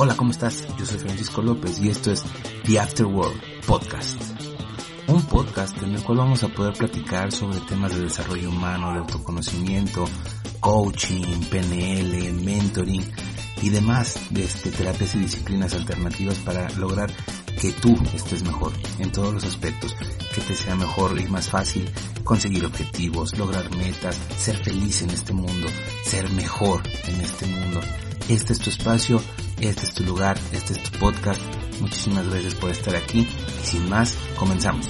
Hola, ¿cómo estás? Yo soy Francisco López y esto es The Afterworld Podcast. Un podcast en el cual vamos a poder platicar sobre temas de desarrollo humano, de autoconocimiento, coaching, PNL, mentoring y demás de este, terapias y disciplinas alternativas para lograr que tú estés mejor en todos los aspectos, que te sea mejor y más fácil conseguir objetivos, lograr metas, ser feliz en este mundo, ser mejor en este mundo. Este es tu espacio, este es tu lugar, este es tu podcast. Muchísimas gracias por estar aquí sin más, comenzamos.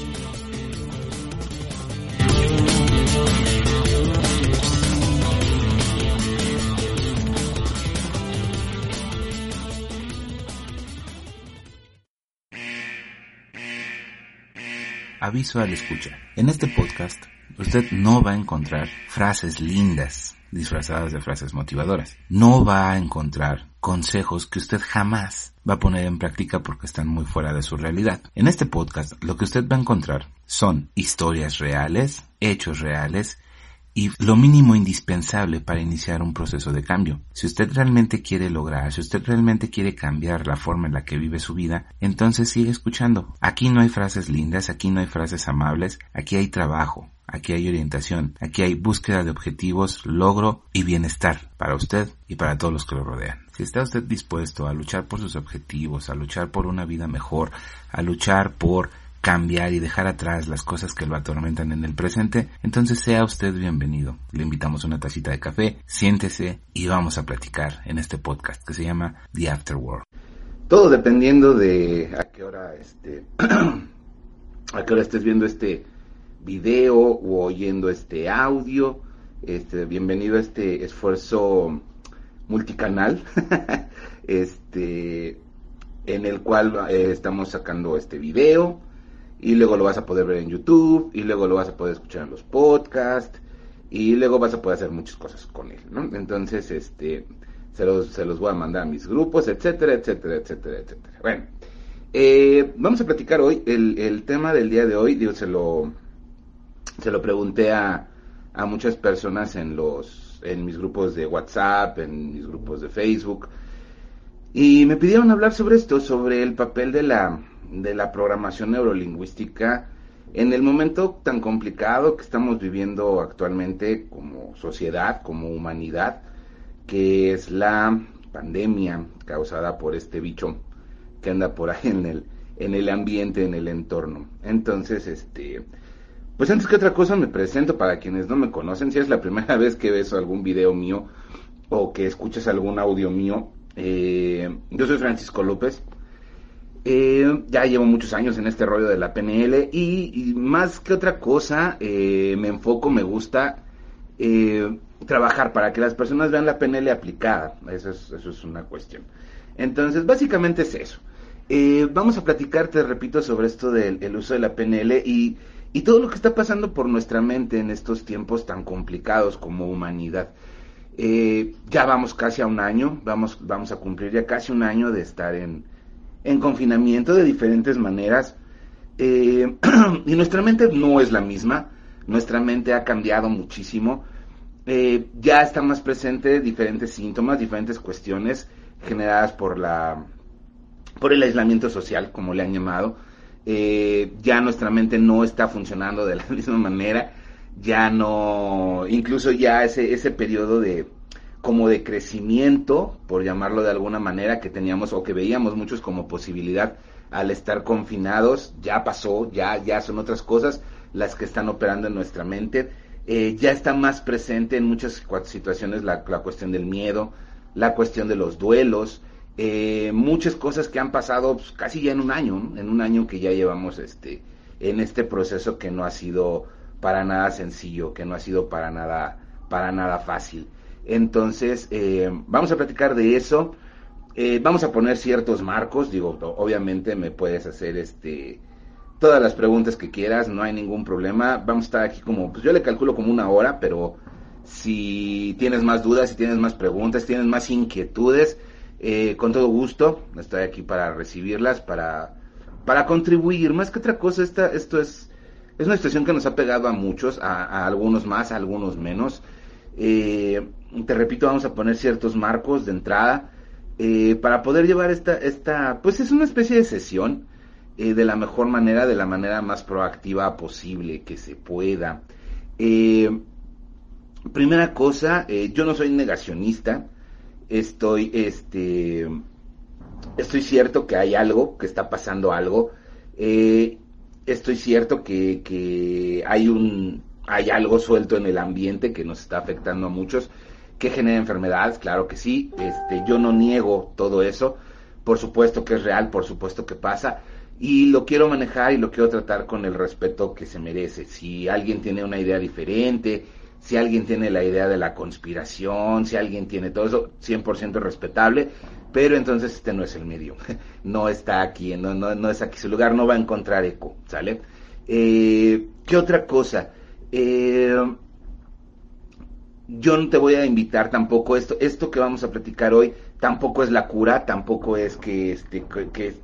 Aviso al escucha. En este podcast, usted no va a encontrar frases lindas disfrazadas de frases motivadoras. No va a encontrar consejos que usted jamás va a poner en práctica porque están muy fuera de su realidad. En este podcast, lo que usted va a encontrar son historias reales, hechos reales y lo mínimo indispensable para iniciar un proceso de cambio. Si usted realmente quiere lograr, si usted realmente quiere cambiar la forma en la que vive su vida, entonces sigue escuchando. Aquí no hay frases lindas, aquí no hay frases amables, aquí hay trabajo, aquí hay orientación, aquí hay búsqueda de objetivos, logro y bienestar para usted y para todos los que lo rodean. Si está usted dispuesto a luchar por sus objetivos, a luchar por una vida mejor, a luchar por cambiar y dejar atrás las cosas que lo atormentan en el presente, entonces sea usted bienvenido. Le invitamos una tacita de café, siéntese y vamos a platicar en este podcast que se llama The Afterworld. Todo dependiendo de a qué hora este a qué hora estés viendo este video o oyendo este audio. Este, bienvenido a este esfuerzo multicanal, este, en el cual eh, estamos sacando este video y luego lo vas a poder ver en YouTube y luego lo vas a poder escuchar en los podcasts y luego vas a poder hacer muchas cosas con él, ¿no? Entonces, este, se los, se los voy a mandar a mis grupos, etcétera, etcétera, etcétera, etcétera. Bueno, eh, vamos a platicar hoy, el, el tema del día de hoy, digo, se lo, se lo pregunté a, a muchas personas en los, en mis grupos de WhatsApp, en mis grupos de Facebook, y me pidieron hablar sobre esto, sobre el papel de la, de la programación neurolingüística en el momento tan complicado que estamos viviendo actualmente como sociedad, como humanidad, que es la pandemia causada por este bicho que anda por ahí en el, en el ambiente, en el entorno. Entonces, este, pues antes que otra cosa me presento para quienes no me conocen, si es la primera vez que ves algún video mío o que escuchas algún audio mío, eh, yo soy Francisco López, eh, ya llevo muchos años en este rollo de la PNL y, más que otra cosa eh, me enfoco, me gusta trabajar para que las personas vean la PNL aplicada. Eso es, eso es una cuestión. Entonces, básicamente es eso. vamos a platicar, te repito, sobre esto del uso de la PNL y, y todo lo que está pasando por nuestra mente en estos tiempos tan complicados como humanidad. ya vamos casi a un año, vamos, vamos a cumplir ya casi un año de estar en, en confinamiento de diferentes maneras. Eh, y nuestra mente no es la misma, nuestra mente ha cambiado muchísimo. Eh, ya está más presente diferentes síntomas, diferentes cuestiones generadas por la por el aislamiento social, como le han llamado. Eh, ya nuestra mente no está funcionando de la misma manera, ya no, incluso ya ese, ese periodo de, como de crecimiento, por llamarlo de alguna manera, que teníamos o que veíamos muchos como posibilidad al estar confinados, ya pasó, ya, ya son otras cosas las que están operando en nuestra mente. Eh, ya está más presente en muchas situaciones la, cuestión del miedo, la cuestión de los duelos, eh, muchas cosas que han pasado pues, casi ya en un año, en un año que ya llevamos este, en este proceso que no ha sido para nada sencillo, que no ha sido para nada, para nada fácil. Entonces, eh, vamos a platicar de eso. Eh, vamos a poner ciertos marcos, digo, obviamente me puedes hacer este todas las preguntas que quieras, no hay ningún problema. Vamos a estar aquí como, pues yo le calculo como una hora, pero si tienes más dudas, si tienes más preguntas, si tienes más inquietudes, eh, con todo gusto, estoy aquí para recibirlas, para, para contribuir. Más que otra cosa, esta, esto es, es una situación que nos ha pegado a muchos, a, algunos más, a algunos menos. Eh, te repito, vamos a poner ciertos marcos de entrada. eh, para poder llevar esta, esta, pues es una especie de sesión eh, de la mejor manera, de la manera más proactiva posible que se pueda. Eh, primera cosa, yo no soy negacionista, estoy, este, estoy cierto que hay algo, que está pasando algo, estoy cierto que, que hay un, hay algo suelto en el ambiente que nos está afectando a muchos que genera enfermedades, claro que sí, este, yo no niego todo eso, por supuesto que es real, por supuesto que pasa, y lo quiero manejar y lo quiero tratar con el respeto que se merece. Si alguien tiene una idea diferente, si alguien tiene la idea de la conspiración, si alguien tiene todo eso, 100% respetable, pero entonces este no es el medio, no está aquí, no, no, no es aquí su lugar, no va a encontrar eco, ¿sale? Eh, ¿Qué otra cosa? Eh, yo no te voy a invitar tampoco esto, esto que vamos a platicar hoy tampoco es la cura, tampoco es que, este, que,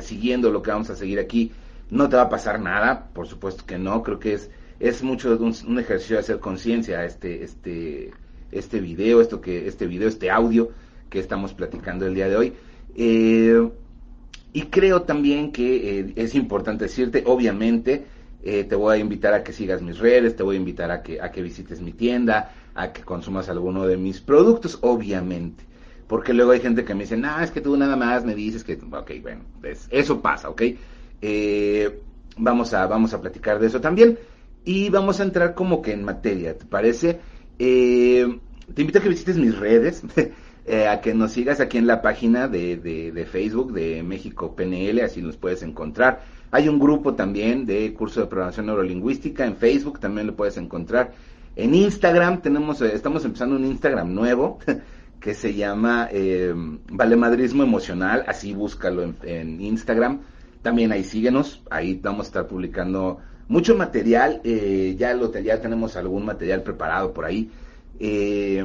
siguiendo lo que vamos a seguir aquí no te va a pasar nada, por supuesto que no, creo que es, es mucho un, ejercicio de hacer conciencia este, este, este video, esto que, este video, este audio que estamos platicando el día de hoy. Eh, y creo también que eh, es importante decirte, obviamente, eh, te voy a invitar a que sigas mis redes, te voy a invitar a que, a que visites mi tienda, a que consumas alguno de mis productos, obviamente. Porque luego hay gente que me dice, no, es que tú nada más me dices que, ok, bueno, eso pasa, ok. Vamos, a, vamos a platicar de eso también. Y vamos a entrar como que en materia, ¿te parece? Eh, te invito a que visites mis redes, a que nos sigas aquí en la página de, de, de Facebook de México PNL, así nos puedes encontrar hay un grupo también de curso de programación neurolingüística en Facebook, también lo puedes encontrar. En Instagram tenemos, eh, estamos empezando un Instagram nuevo que se llama eh, Valemadrismo Emocional, así búscalo en, Instagram. También ahí síguenos, ahí vamos a estar publicando mucho material, eh, ya, lo, ya tenemos algún material preparado por ahí. Eh,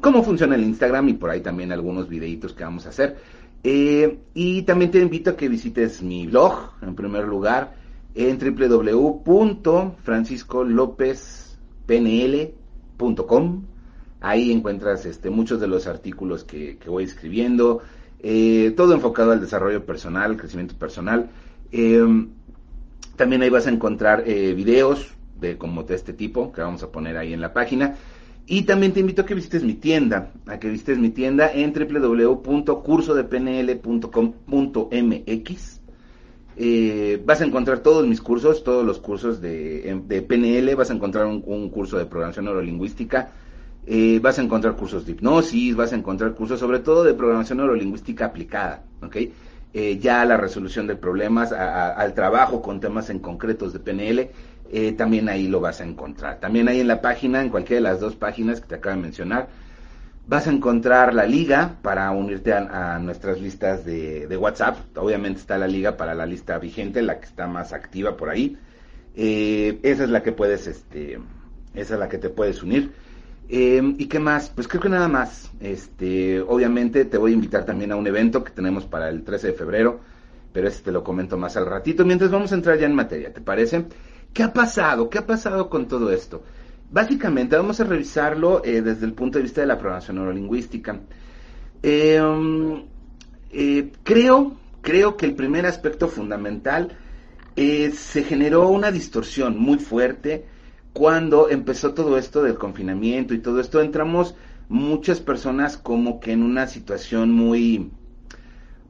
cómo funciona el Instagram y por ahí también algunos videitos que vamos a hacer. Eh, y también te invito a que visites mi blog, en primer lugar, en www.franciscolopezpnl.com. Ahí encuentras este, muchos de los artículos que, voy escribiendo, eh, todo enfocado al desarrollo personal, crecimiento personal. También ahí vas a encontrar videos de como de este tipo que vamos a poner ahí en la página. Y también te invito a que visites mi tienda, a que visites mi tienda en www.cursodepnl.com.mx. Eh, vas a encontrar todos mis cursos, todos los cursos de, de PNL, vas a encontrar un, curso de programación neurolingüística, eh, vas a encontrar cursos de hipnosis, vas a encontrar cursos sobre todo de programación neurolingüística aplicada, ¿ok? Eh, ya a la resolución de problemas, al trabajo con temas en concretos de PNL eh, también ahí lo vas a encontrar. También ahí en la página, en cualquiera de las dos páginas que te acabo de mencionar, vas a encontrar la liga para unirte a, nuestras listas de, WhatsApp. Obviamente está la liga para la lista vigente, la que está más activa por ahí. Eh, esa es la que puedes, este, esa es la que te puedes unir. Eh, ¿Y qué más? Pues creo que nada más. Este, obviamente te voy a invitar también a un evento que tenemos para el 13 de febrero, pero este te lo comento más al ratito. Mientras vamos a entrar ya en materia, ¿te parece? ¿Qué ha pasado? ¿Qué ha pasado con todo esto? Básicamente vamos a revisarlo eh, desde el punto de vista de la programación neurolingüística. Em, eh, creo, creo que el primer aspecto fundamental es, se generó una distorsión muy fuerte cuando empezó todo esto del confinamiento y todo esto. Entramos muchas personas como que en una situación muy,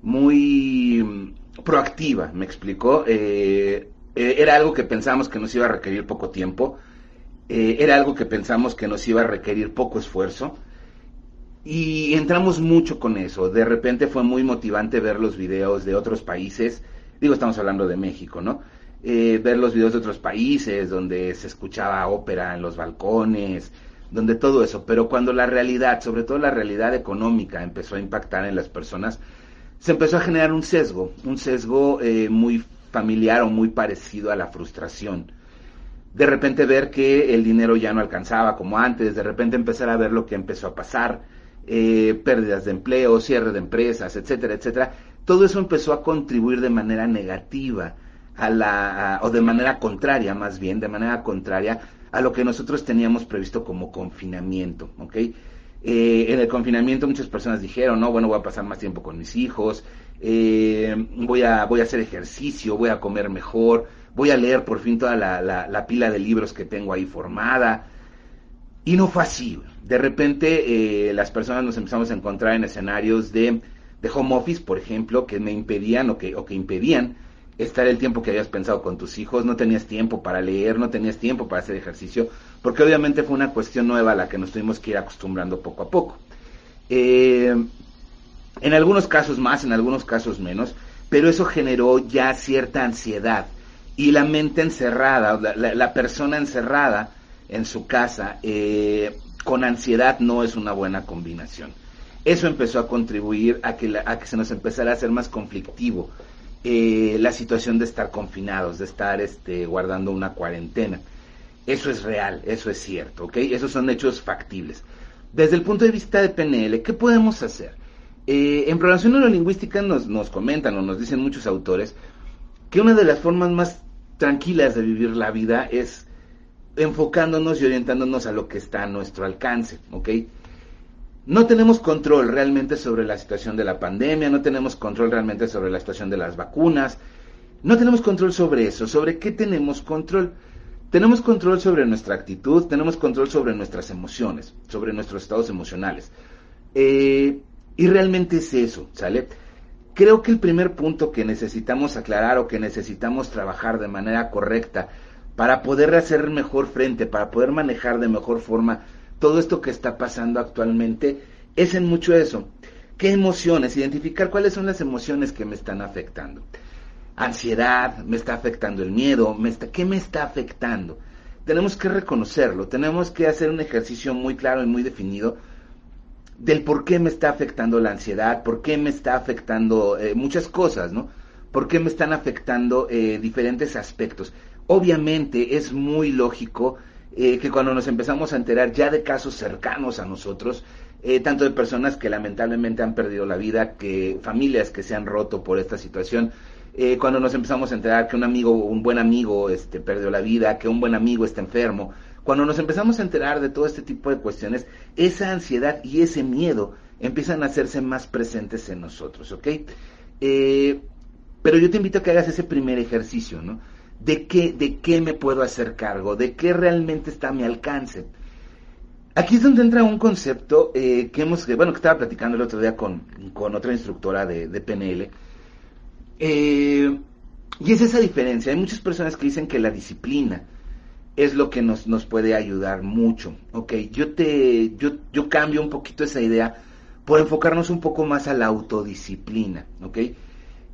muy proactiva, me explicó. Eh, eh, era algo que pensamos que nos iba a requerir poco tiempo, eh, era algo que pensamos que nos iba a requerir poco esfuerzo y entramos mucho con eso. De repente fue muy motivante ver los videos de otros países, digo, estamos hablando de México, ¿no? Eh, ver los videos de otros países donde se escuchaba ópera en los balcones, donde todo eso, pero cuando la realidad, sobre todo la realidad económica, empezó a impactar en las personas, se empezó a generar un sesgo, un sesgo muy familiar o muy parecido a la frustración. De repente ver que el dinero ya no alcanzaba como antes, de repente empezar a ver lo que empezó a pasar, eh, pérdidas de empleo, cierre de empresas, etcétera, etcétera. Todo eso empezó a contribuir de manera negativa a la, o de manera contraria más bien, de manera contraria a lo que nosotros teníamos previsto como confinamiento, ¿ok? Eh, en el confinamiento muchas personas dijeron, no, bueno, voy a pasar más tiempo con mis hijos, eh, voy, a, voy a hacer ejercicio, voy a comer mejor, voy a leer por fin toda la, la, pila de libros que tengo ahí formada. Y no fue así. De repente eh, las personas nos empezamos a encontrar en escenarios de, de home office, por ejemplo, que me impedían o que, o que impedían estar el tiempo que habías pensado con tus hijos, no tenías tiempo para leer, no tenías tiempo para hacer ejercicio, porque obviamente fue una cuestión nueva a la que nos tuvimos que ir acostumbrando poco a poco. Eh, en algunos casos más, en algunos casos menos, pero eso generó ya cierta ansiedad y la mente encerrada, la, persona encerrada en su casa eh, con ansiedad no es una buena combinación. Eso empezó a contribuir a que, a que se nos empezara a hacer más conflictivo eh, la situación de estar confinados, de estar este, guardando una cuarentena. Eso es real, eso es cierto, ¿ok? Esos son hechos factibles. Desde el punto de vista de PNL, ¿qué podemos hacer? Eh, en programación neurolingüística nos, nos comentan o nos dicen muchos autores que una de las formas más tranquilas de vivir la vida es enfocándonos y orientándonos a lo que está a nuestro alcance, ¿ok? No tenemos control realmente sobre la situación de la pandemia, no tenemos control realmente sobre la situación de las vacunas, no tenemos control sobre eso. ¿Sobre qué tenemos control? Tenemos control sobre nuestra actitud, tenemos control sobre nuestras emociones, sobre nuestros estados emocionales. Eh, y realmente es eso, ¿sale? Creo que el primer punto que necesitamos aclarar o que necesitamos trabajar de manera correcta para poder hacer mejor frente, para poder manejar de mejor forma todo esto que está pasando actualmente es en mucho eso. ¿Qué emociones? Identificar cuáles son las emociones que me están afectando. Ansiedad, me está afectando el miedo, me está, ¿qué me está afectando? Tenemos que reconocerlo, tenemos que hacer un ejercicio muy claro y muy definido del por qué me está afectando la ansiedad, por qué me está afectando eh, muchas cosas, ¿no? ¿Por qué me están afectando eh, diferentes aspectos? Obviamente es muy lógico eh, que cuando nos empezamos a enterar ya de casos cercanos a nosotros, eh, tanto de personas que lamentablemente han perdido la vida, que familias que se han roto por esta situación, eh, cuando nos empezamos a enterar que un amigo, un buen amigo, este, perdió la vida, que un buen amigo está enfermo, cuando nos empezamos a enterar de todo este tipo de cuestiones, esa ansiedad y ese miedo empiezan a hacerse más presentes en nosotros, ¿ok? pero yo te invito a que hagas ese primer ejercicio, ¿no? De qué, de qué me puedo hacer cargo, de qué realmente está a mi alcance. Aquí es donde entra un concepto eh, que hemos, bueno, que estaba platicando el otro día con, otra instructora de, PNL, eh, y es esa diferencia. Hay muchas personas que dicen que la disciplina es lo que nos, nos puede ayudar mucho. Ok, yo te, yo, yo cambio un poquito esa idea por enfocarnos un poco más a la autodisciplina. Ok,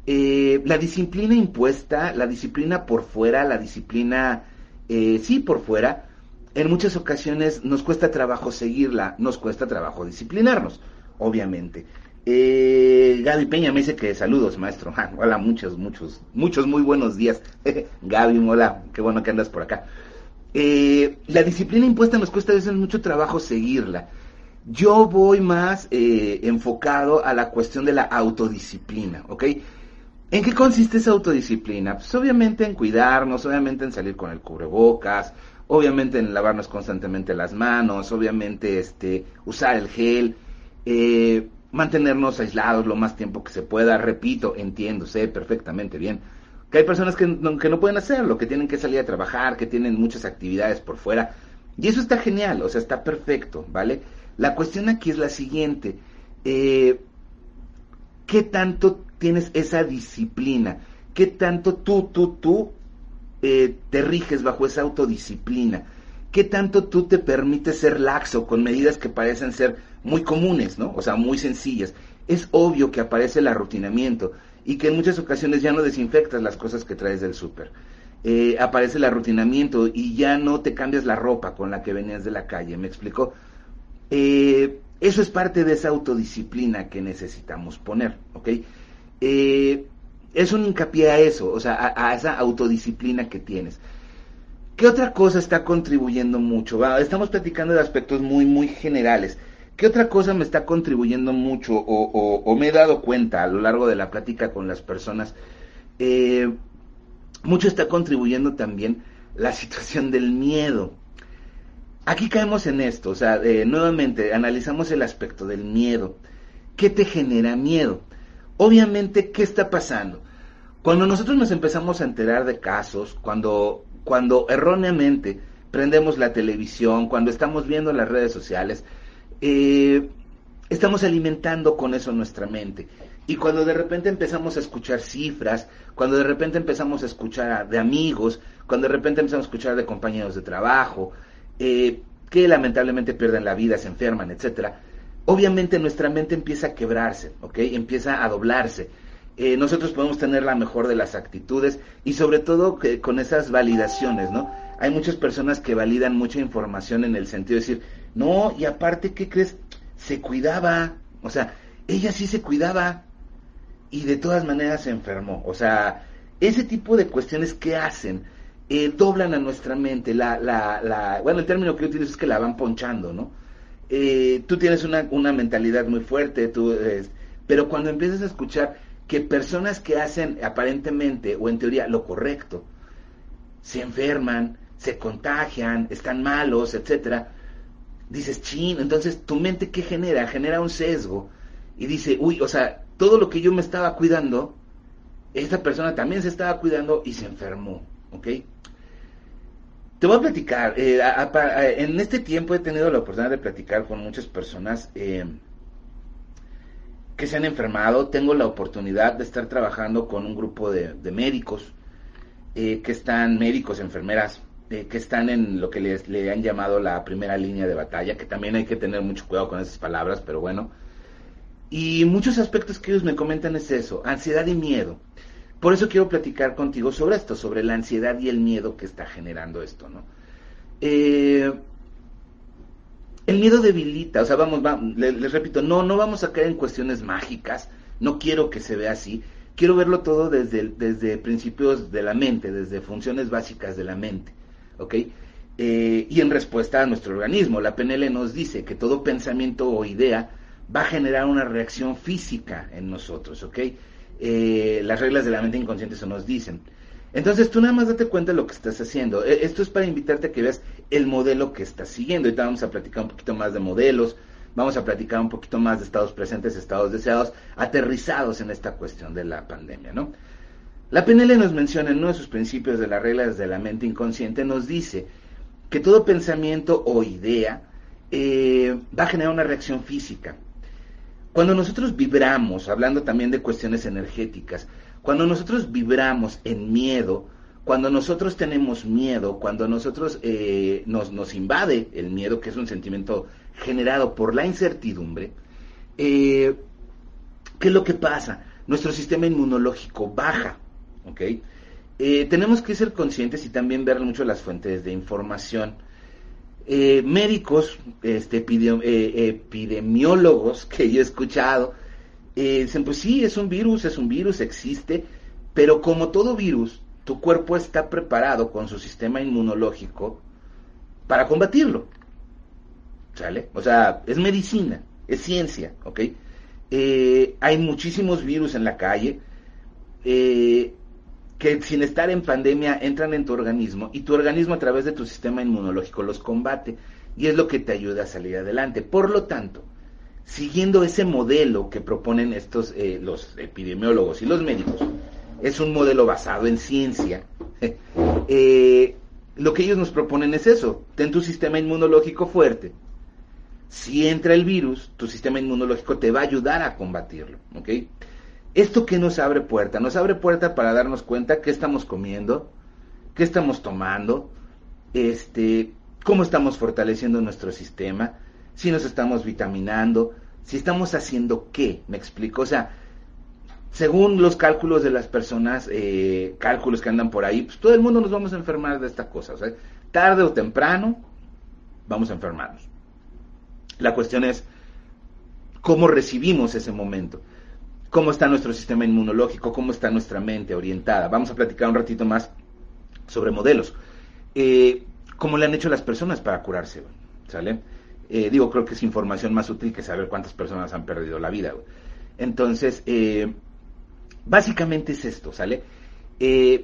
eh, la disciplina impuesta, la disciplina por fuera, la disciplina, eh, sí, por fuera, en muchas ocasiones nos cuesta trabajo seguirla, nos cuesta trabajo disciplinarnos, obviamente. Eh, Gaby Peña me dice que saludos, maestro. hola, muchos, muchos, muchos muy buenos días. Gaby, hola, qué bueno que andas por acá. La disciplina impuesta nos cuesta veces mucho trabajo seguirla. Yo voy más enfocado a la cuestión de la autodisciplina, ¿ok? ¿En qué consiste esa autodisciplina? Pues obviamente en cuidarnos, obviamente en salir con el cubrebocas, obviamente en lavarnos constantemente las manos, obviamente este, usar el gel, eh, mantenernos aislados lo más tiempo que se pueda. Repito, entiendo, sé perfectamente bien que hay personas que no, pueden hacerlo, que tienen que salir a trabajar, que tienen muchas actividades por fuera. Y eso está genial, o sea, está perfecto, ¿vale? La cuestión aquí es la siguiente. Eh, ¿Qué tanto tienes esa disciplina? ¿Qué tanto tú, tú, tú eh, te riges bajo esa autodisciplina? ¿Qué tanto tú te permites ser laxo con medidas que parecen ser muy comunes, ¿no? O sea, muy sencillas. Es obvio que aparece el arrutinamiento y que en muchas ocasiones ya no desinfectas las cosas que traes del súper. Eh, aparece el arrutinamiento y ya no te cambias la ropa con la que venías de la calle, ¿me explico? Eh, eso es parte de esa autodisciplina que necesitamos poner, ¿ok? Eh, es un hincapié a eso, o sea, a, esa autodisciplina que tienes. ¿Qué otra cosa está contribuyendo mucho? estamos platicando de aspectos muy, muy generales. ¿Qué otra cosa me está contribuyendo mucho o, me he dado cuenta a lo largo de la plática con las personas? Eh, mucho está contribuyendo también la situación del miedo. aquí caemos en esto, o sea, eh, nuevamente analizamos el aspecto del miedo. ¿Qué te genera miedo? Obviamente, ¿qué está pasando? Cuando nosotros nos empezamos a enterar de casos, cuando, cuando erróneamente prendemos la televisión, cuando estamos viendo las redes sociales, eh, estamos alimentando con eso nuestra mente. Y cuando de repente empezamos a escuchar cifras, cuando de repente empezamos a escuchar de amigos, cuando de repente empezamos a escuchar de compañeros de trabajo, eh, que lamentablemente pierden la vida, se enferman, etcétera, obviamente nuestra mente empieza a quebrarse, ¿ok? Empieza a doblarse. Eh, nosotros podemos tener la mejor de las actitudes y sobre todo que, con esas validaciones, ¿no? Hay muchas personas que validan mucha información en el sentido de decir, no, y aparte, ¿qué crees? Se cuidaba, o sea, ella sí se cuidaba y de todas maneras se enfermó. O sea, ese tipo de cuestiones que hacen eh, doblan a nuestra mente. La, la, la, bueno, el término que yo utilizo es que la van ponchando, ¿no? Eh, tú tienes una, una, mentalidad muy fuerte, tú, pero cuando empiezas a escuchar que personas que hacen aparentemente o en teoría lo correcto se enferman, se contagian, están malos, etcétera, dices, chin, entonces tu mente qué genera? Genera un sesgo y dice, uy, o sea, todo lo que yo me estaba cuidando, esta persona también se estaba cuidando y se enfermó, ¿ok? Te voy a platicar, eh, en este tiempo he tenido la oportunidad de platicar con muchas personas eh, que se han enfermado, tengo la oportunidad de estar trabajando con un grupo de, médicos, eh, que están médicos, enfermeras, que están en lo que les, le han llamado la primera línea de batalla, que también hay que tener mucho cuidado con esas palabras, pero bueno, y muchos aspectos que ellos me comentan es eso, ansiedad y miedo. Por eso quiero platicar contigo sobre esto, sobre la ansiedad y el miedo que está generando esto, ¿no? Eh, el miedo debilita, o sea, vamos, les, repito, no, no vamos a caer en cuestiones mágicas, no quiero que se vea así, quiero verlo todo desde, desde principios de la mente, desde funciones básicas de la mente, ¿ok? Eh, y en respuesta a nuestro organismo, la PNL nos dice que todo pensamiento o idea va a generar una reacción física en nosotros, ¿ok? Eh, las reglas de la mente inconsciente eso nos dicen. Entonces tú nada más date cuenta de lo que estás haciendo. E, esto es para invitarte a que veas el modelo que estás siguiendo. Ahorita vamos a platicar un poquito más de modelos, vamos a platicar un poquito más de estados presentes, estados deseados, aterrizados en esta cuestión de la pandemia, ¿no? La PNL nos menciona en uno de sus principios de las reglas de la mente inconsciente, nos dice que todo pensamiento o idea eh, va a generar una reacción física. Cuando nosotros vibramos, hablando también de cuestiones energéticas, cuando nosotros vibramos en miedo, cuando nosotros tenemos miedo, cuando nosotros eh, nos, invade el miedo, que es un sentimiento generado por la incertidumbre, eh, ¿qué es lo que pasa? Nuestro sistema inmunológico baja, ¿ok? Eh, tenemos que ser conscientes y también ver mucho las fuentes de información. Eh, médicos, este, eh, epidemiólogos que yo he escuchado, eh, dicen, pues sí, es un virus, es un virus, existe, pero como todo virus, tu cuerpo está preparado con su sistema inmunológico para combatirlo. ¿Sale? O sea, es medicina, es ciencia, ¿ok? hay muchísimos virus en la calle. Que sin estar en pandemia entran en tu organismo y tu organismo a través de tu sistema inmunológico los combate y es lo que te ayuda a salir adelante. Por lo tanto, siguiendo ese modelo que proponen estos eh, los epidemiólogos y los médicos, es un modelo basado en ciencia. Eh, lo que ellos nos proponen es eso, ten tu sistema inmunológico fuerte. Si entra el virus, tu sistema inmunológico te va a ayudar a combatirlo, ¿ok? ¿Esto qué nos abre puerta? Nos abre puerta para darnos cuenta qué estamos comiendo, qué estamos tomando, este, cómo estamos fortaleciendo nuestro sistema, si nos estamos vitaminando, si estamos haciendo qué, me explico. O sea, según los cálculos de las personas, eh, cálculos que andan por ahí, pues todo el mundo nos vamos a enfermar de esta cosa. O sea, tarde o temprano vamos a enfermarnos. La cuestión es cómo recibimos ese momento cómo está nuestro sistema inmunológico, cómo está nuestra mente orientada. Vamos a platicar un ratito más sobre modelos. Eh, ¿Cómo le han hecho las personas para curarse? ¿Sale? Eh, digo, creo que es información más útil que saber cuántas personas han perdido la vida. Entonces, eh, básicamente es esto, ¿sale?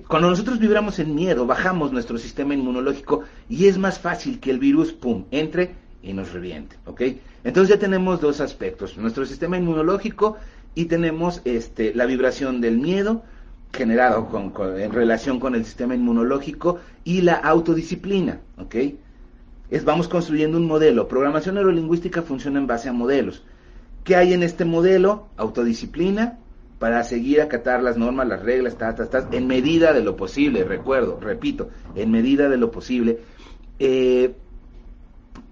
cuando nosotros vibramos en miedo, bajamos nuestro sistema inmunológico y es más fácil que el virus, pum, entre y nos reviente, ¿ok? Entonces ya tenemos dos aspectos, nuestro sistema inmunológico y tenemos este, la vibración del miedo generado en relación con el sistema inmunológico y la autodisciplina, ¿ok? Es, vamos construyendo un modelo. Programación neurolingüística funciona en base a modelos. ¿Qué hay en este modelo? Autodisciplina, para seguir acatar las normas, las reglas, ta, en medida de lo posible, recuerdo, repito, en medida de lo posible, eh,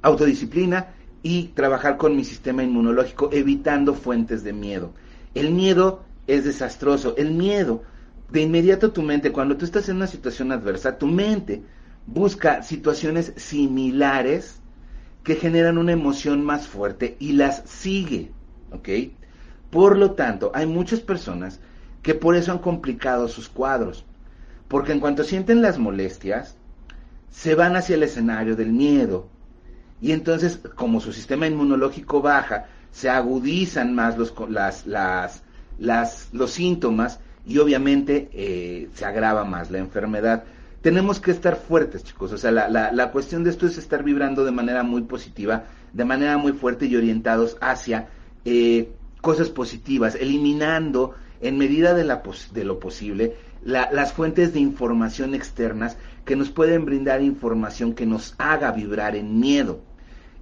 autodisciplina y trabajar con mi sistema inmunológico evitando fuentes de miedo. El miedo es desastroso, el miedo, de inmediato tu mente, cuando tú estás en una situación adversa, tu mente busca situaciones similares que generan una emoción más fuerte y las sigue, ¿ok? Por lo tanto, hay muchas personas que por eso han complicado sus cuadros, porque en cuanto sienten las molestias, se van hacia el escenario del miedo, y entonces, como su sistema inmunológico baja, se agudizan más los, las, las, las, los síntomas y obviamente eh, se agrava más la enfermedad. Tenemos que estar fuertes, chicos. O sea, la, la, la cuestión de esto es estar vibrando de manera muy positiva, de manera muy fuerte y orientados hacia eh, cosas positivas, eliminando en medida de, la de lo posible las fuentes de información externas que nos pueden brindar información que nos haga vibrar en miedo.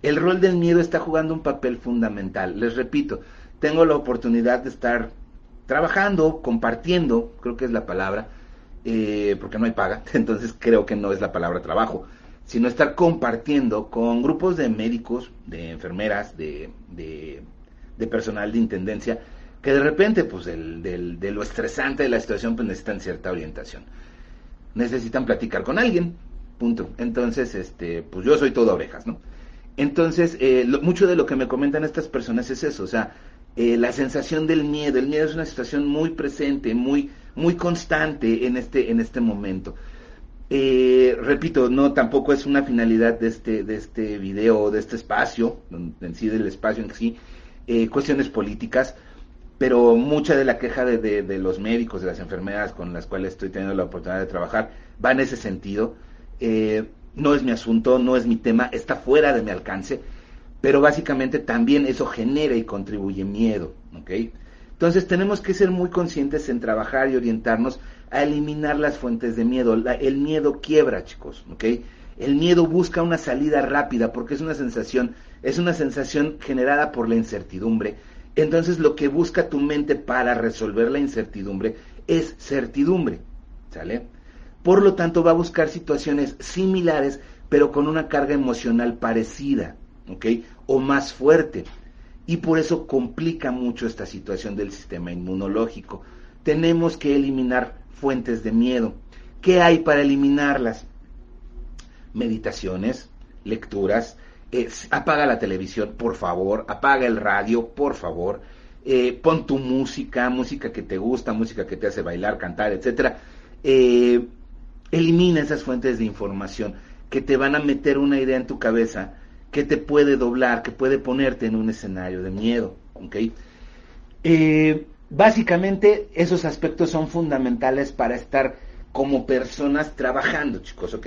El rol del miedo está jugando un papel fundamental. Les repito, tengo la oportunidad de estar trabajando, compartiendo, creo que es la palabra, eh, porque no hay paga, entonces creo que no es la palabra trabajo, sino estar compartiendo con grupos de médicos, de enfermeras, de de personal de intendencia que de repente, pues, de lo estresante de la situación, pues necesitan cierta orientación. Necesitan platicar con alguien, punto. Entonces, este, pues yo soy todo orejas, ¿no? Entonces, eh, mucho de lo que me comentan estas personas es eso, o sea, eh, la sensación del miedo. El miedo es una situación muy presente, muy, muy constante en este, en este momento. Eh, repito, no tampoco es una finalidad de este, de este video, de este espacio, en sí del espacio en sí, eh, cuestiones políticas, pero mucha de la queja de, los médicos, de las enfermeras con las cuales estoy teniendo la oportunidad de trabajar, va en ese sentido. Eh, no es mi asunto, no es mi tema, está fuera de mi alcance, pero básicamente también eso genera y contribuye miedo, ¿ok? Entonces tenemos que ser muy conscientes en trabajar y orientarnos a eliminar las fuentes de miedo. el miedo quiebra, chicos, ¿ok? El miedo busca una salida rápida porque es una sensación es una sensación generada por la incertidumbre. Entonces lo que busca tu mente para resolver la incertidumbre es certidumbre, ¿sale? Por lo tanto va a buscar situaciones similares, pero con una carga emocional parecida, ¿ok? O más fuerte. Y por eso complica mucho esta situación del sistema inmunológico. Tenemos que eliminar fuentes de miedo. ¿Qué hay para eliminarlas? Meditaciones, lecturas, apaga la televisión, por favor, apaga el radio, por favor, eh, pon tu música, música que te gusta, música que te hace bailar, cantar, etcétera. Eh, elimina esas fuentes de información que te van a meter una idea en tu cabeza que te puede doblar, que puede ponerte en un escenario de miedo, ¿ok? Eh, básicamente esos aspectos son fundamentales para estar como personas trabajando, chicos, ¿ok?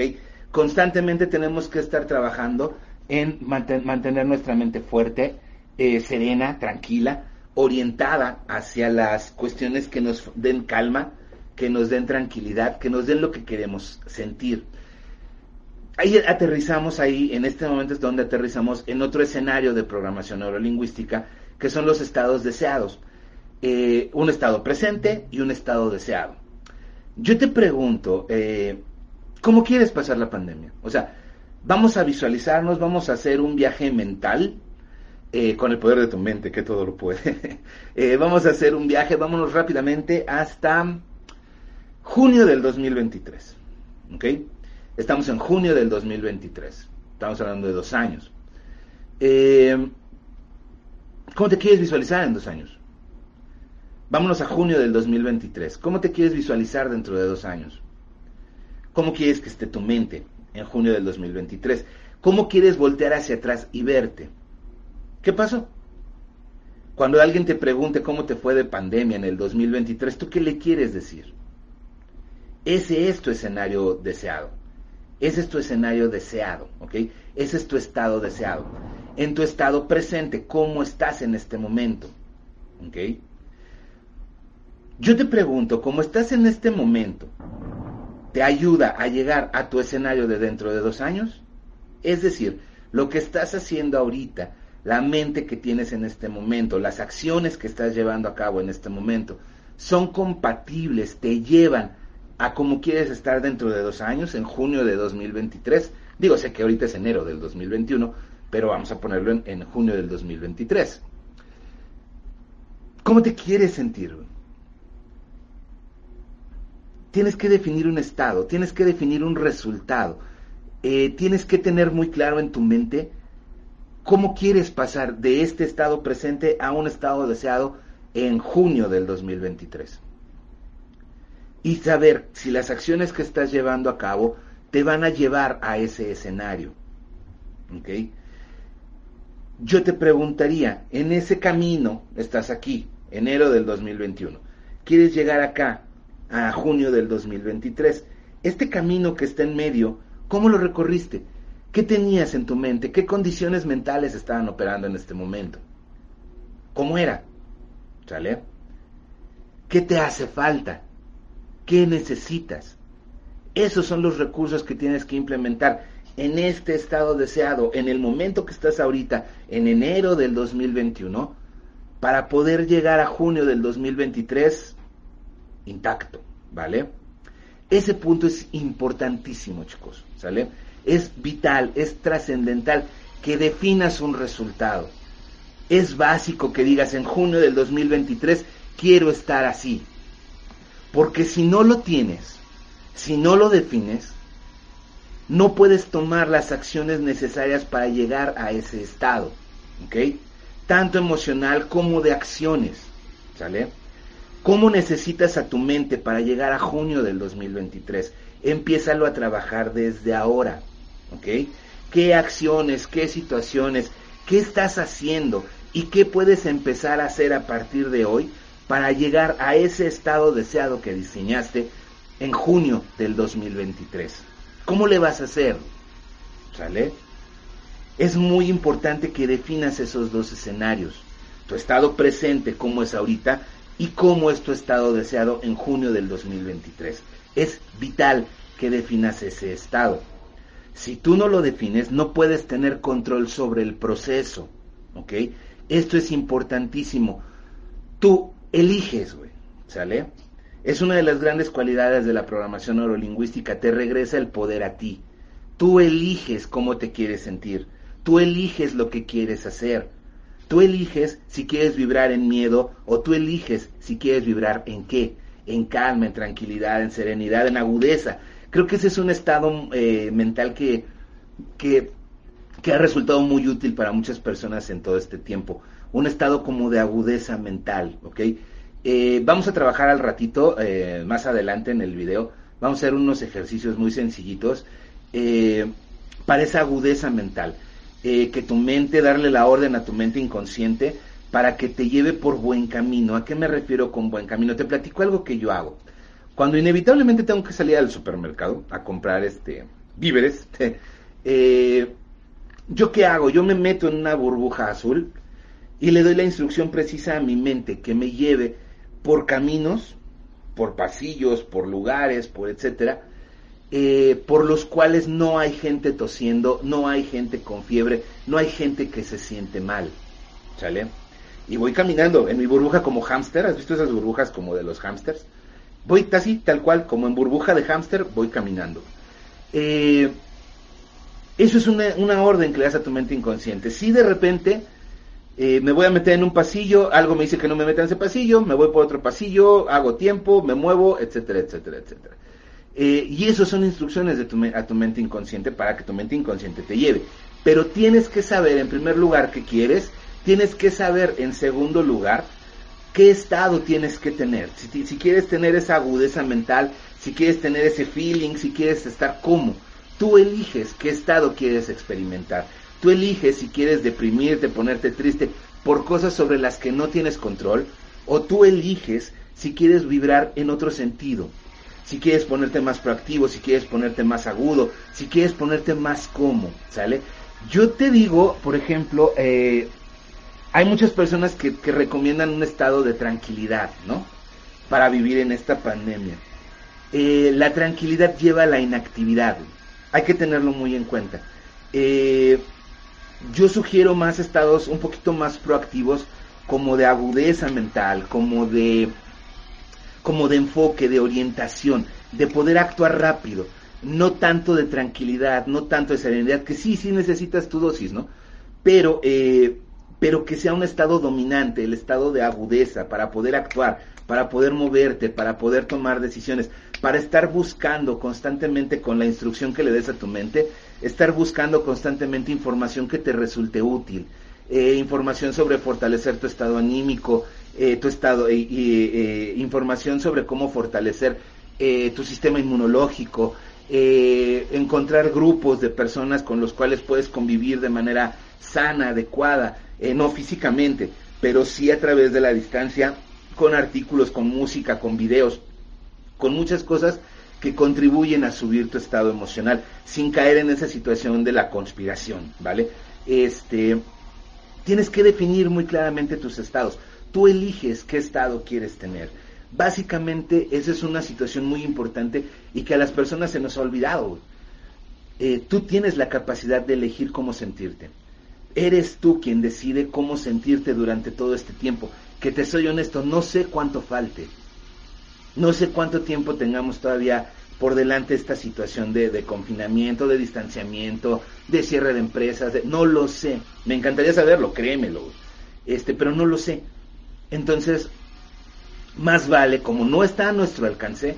Constantemente tenemos que estar trabajando en mantener nuestra mente fuerte, eh, serena, tranquila, orientada hacia las cuestiones que nos den calma, que nos den tranquilidad, que nos den lo que queremos sentir. Ahí aterrizamos ahí, en este momento es donde aterrizamos en otro escenario de programación neurolingüística, que son los estados deseados. Eh, un estado presente y un estado deseado. Yo te pregunto, eh, ¿cómo quieres pasar la pandemia? O sea, Vamos a visualizarnos, vamos a hacer un viaje mental eh, con el poder de tu mente, que todo lo puede. Vamos a hacer un viaje, vámonos rápidamente hasta junio del 2023. ¿Ok? Estamos en junio del 2023. Estamos hablando de dos años. Eh, ¿Cómo te quieres visualizar en dos años? Vámonos a junio del 2023. ¿Cómo te quieres visualizar dentro de dos años? ¿Cómo quieres que esté tu mente? en junio del 2023. ¿Cómo quieres voltear hacia atrás y verte? ¿Qué pasó? Cuando alguien te pregunte cómo te fue de pandemia en el 2023, ¿tú qué le quieres decir? Ese es tu escenario deseado. Ese es tu escenario deseado, ¿ok? Ese es tu estado deseado. En tu estado presente, ¿cómo estás en este momento? ¿Ok? Yo te pregunto, ¿cómo estás en este momento? ¿Te ayuda a llegar a tu escenario de dentro de dos años? Es decir, lo que estás haciendo ahorita, la mente que tienes en este momento, las acciones que estás llevando a cabo en este momento, son compatibles, te llevan a cómo quieres estar dentro de dos años, en junio de 2023. Digo, sé que ahorita es enero del 2021, pero vamos a ponerlo en, junio del 2023. ¿Cómo te quieres sentir? Tienes que definir un estado, tienes que definir un resultado, eh, tienes que tener muy claro en tu mente cómo quieres pasar de este estado presente a un estado deseado en junio del 2023 y saber si las acciones que estás llevando a cabo te van a llevar a ese escenario. ¿Ok? Yo te preguntaría, en ese camino, estás aquí, enero del 2021, quieres llegar acá, a junio del 2023, este camino que está en medio, ¿cómo lo recorriste? ¿Qué tenías en tu mente? ¿Qué condiciones mentales estaban operando en este momento? ¿Cómo era? ¿Sale? ¿Qué te hace falta? ¿Qué necesitas? Esos son los recursos que tienes que implementar en este estado deseado, en el momento que estás ahorita, en enero del 2021, para poder llegar a junio del 2023 intacto, ¿vale? Ese punto es importantísimo, chicos, ¿sale? Es vital, es trascendental que definas un resultado. Es básico que digas en junio del 2023 quiero estar así, porque si no lo tienes, si no lo defines, no puedes tomar las acciones necesarias para llegar a ese estado, ¿ok? Tanto emocional como de acciones, ¿sale? ¿Cómo necesitas a tu mente para llegar a junio del 2023? Empiézalo a trabajar desde ahora, ¿ok? ¿Qué acciones, qué situaciones, qué estás haciendo y qué puedes empezar a hacer a partir de hoy para llegar a ese estado deseado que diseñaste en junio del 2023. ¿Cómo le vas a hacer? ¿Sale? Es muy importante que definas esos dos escenarios. Tu estado presente, cómo es ahorita, y cómo es tu estado deseado en junio del 2023. Es vital que definas ese estado. Si tú no lo defines, no puedes tener control sobre el proceso. ¿Ok? Esto es importantísimo. Tú eliges, güey, ¿sale? Es una de las grandes cualidades de la programación neurolingüística, te regresa el poder a ti. Tú eliges cómo te quieres sentir, tú eliges lo que quieres hacer, tú eliges si quieres vibrar en miedo o tú eliges si quieres vibrar en qué, en calma, en tranquilidad, en serenidad, en agudeza. Creo que ese es un estado eh, mental que, que, que ha resultado muy útil para muchas personas en todo este tiempo un estado como de agudeza mental, ¿ok? Eh, vamos a trabajar al ratito, eh, más adelante en el video, vamos a hacer unos ejercicios muy sencillitos eh, para esa agudeza mental, que tu mente, darle la orden a tu mente inconsciente para que te lleve por buen camino. ¿A qué me refiero con buen camino? Te platico algo que yo hago. Cuando inevitablemente tengo que salir al supermercado a comprar este víveres, ¿yo qué hago? Yo me meto en una burbuja azul y le doy la instrucción precisa a mi mente que me lleve por caminos, por pasillos, por lugares, por etcétera, eh, por los cuales no hay gente tosiendo, no hay gente con fiebre, no hay gente que se siente mal. ¿Sale? Y voy caminando en mi burbuja como hámster, ¿has visto esas burbujas como de los hámsters? Voy así, tal cual, como en burbuja de hámster, voy caminando. Eh, eso es una, una orden que le das a tu mente inconsciente. Si de repente eh, me voy a meter en un pasillo, algo me dice que no me meta en ese pasillo, me voy por otro pasillo, hago tiempo, me muevo, etcétera, etcétera, etcétera. Eh, y eso son instrucciones de tu, a tu mente inconsciente para que tu mente inconsciente te lleve. Pero tienes que saber, en primer lugar, qué quieres, tienes que saber, en segundo lugar, qué estado tienes que tener. Si, si quieres tener esa agudeza mental, si quieres tener ese feeling, si quieres estar como, tú eliges qué estado quieres experimentar. Tú eliges si quieres deprimirte, ponerte triste por cosas sobre las que no tienes control, o tú eliges si quieres vibrar en otro sentido. si quieres ponerte más proactivo, si quieres ponerte más agudo, si quieres ponerte más como, ¿sale? Yo te digo, por ejemplo, eh, hay muchas personas que, que recomiendan un estado de tranquilidad, ¿no? Para vivir en esta pandemia. Eh, la tranquilidad lleva a la inactividad. Hay que tenerlo muy en cuenta. Eh, yo sugiero más estados un poquito más proactivos, como de agudeza mental, como de, como de enfoque, de orientación, de poder actuar rápido, no tanto de tranquilidad, no tanto de serenidad, que sí, sí necesitas tu dosis, ¿no? Pero, eh, pero que sea un estado dominante, el estado de agudeza, para poder actuar, para poder moverte, para poder tomar decisiones, para estar buscando constantemente con la instrucción que le des a tu mente, estar buscando constantemente información que te resulte útil, eh, información sobre fortalecer tu estado anímico, eh, tu estado, eh, información sobre cómo fortalecer tu sistema inmunológico, encontrar grupos de personas con los cuales puedes convivir de manera sana, adecuada, no físicamente, pero sí a través de la distancia, con artículos, con música, con videos, con muchas cosas que contribuyen a subir tu estado emocional sin caer en esa situación de la conspiración, ¿vale? Este, tienes que definir muy claramente tus estados. Tú eliges qué estado quieres tener. Básicamente, esa es una situación muy importante y que a las personas se nos ha olvidado. Eh, tú tienes la capacidad de elegir cómo sentirte. Eres tú quien decide cómo sentirte durante todo este tiempo. Que te soy honesto, no sé cuánto falte no sé cuánto tiempo tengamos todavía por delante esta situación de, confinamiento, de distanciamiento, de cierre de empresas, no lo sé. Me encantaría saberlo, créemelo. Este, pero no lo sé. Entonces, más vale, como no está a nuestro alcance,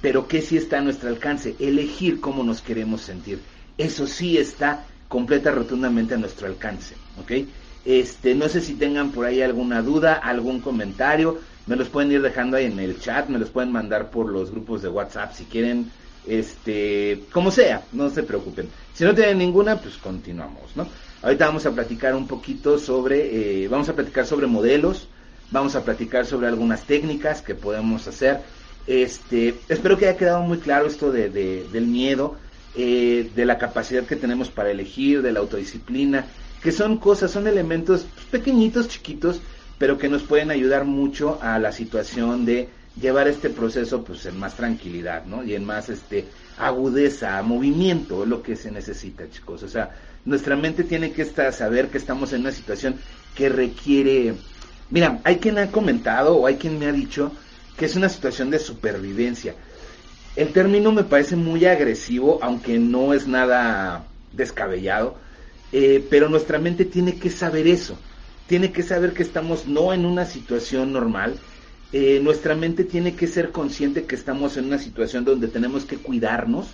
pero que sí está a nuestro alcance, elegir cómo nos queremos sentir. Eso sí está completa rotundamente a nuestro alcance, ¿ok? Este, no sé si tengan por ahí alguna duda, algún comentario me los pueden ir dejando ahí en el chat, me los pueden mandar por los grupos de WhatsApp si quieren, este, como sea, no se preocupen. Si no tienen ninguna, pues continuamos, ¿no? Ahorita vamos a platicar un poquito sobre, eh, vamos a platicar sobre modelos, vamos a platicar sobre algunas técnicas que podemos hacer. Este, espero que haya quedado muy claro esto de, del miedo, eh, de la capacidad que tenemos para elegir, de la autodisciplina, que son cosas, son elementos pequeñitos, chiquitos, pero que nos pueden ayudar mucho a la situación de llevar este proceso pues en más tranquilidad, ¿no? Y en más este agudeza, movimiento, lo que se necesita, chicos. O sea, nuestra mente tiene que estar saber que estamos en una situación que requiere Mira, hay quien ha comentado o hay quien me ha dicho que es una situación de supervivencia. El término me parece muy agresivo, aunque no es nada descabellado, eh, pero nuestra mente tiene que saber eso tiene que saber que estamos no en una situación normal. Eh, nuestra mente tiene que ser consciente que estamos en una situación donde tenemos que cuidarnos.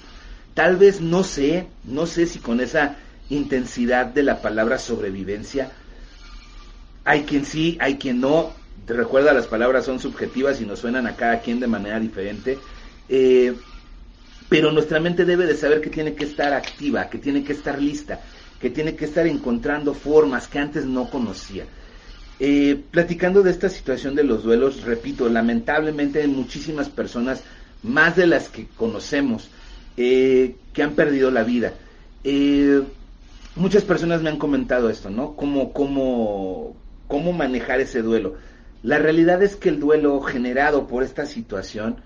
Tal vez no sé, no sé si con esa intensidad de la palabra sobrevivencia. Hay quien sí, hay quien no. Recuerda, las palabras son subjetivas y nos suenan a cada quien de manera diferente. Eh, pero nuestra mente debe de saber que tiene que estar activa, que tiene que estar lista, que tiene que estar encontrando formas que antes no conocía. Eh, platicando de esta situación de los duelos, repito, lamentablemente hay muchísimas personas, más de las que conocemos, eh, que han perdido la vida. Eh, muchas personas me han comentado esto, ¿no? ¿Cómo, cómo, cómo manejar ese duelo. La realidad es que el duelo generado por esta situación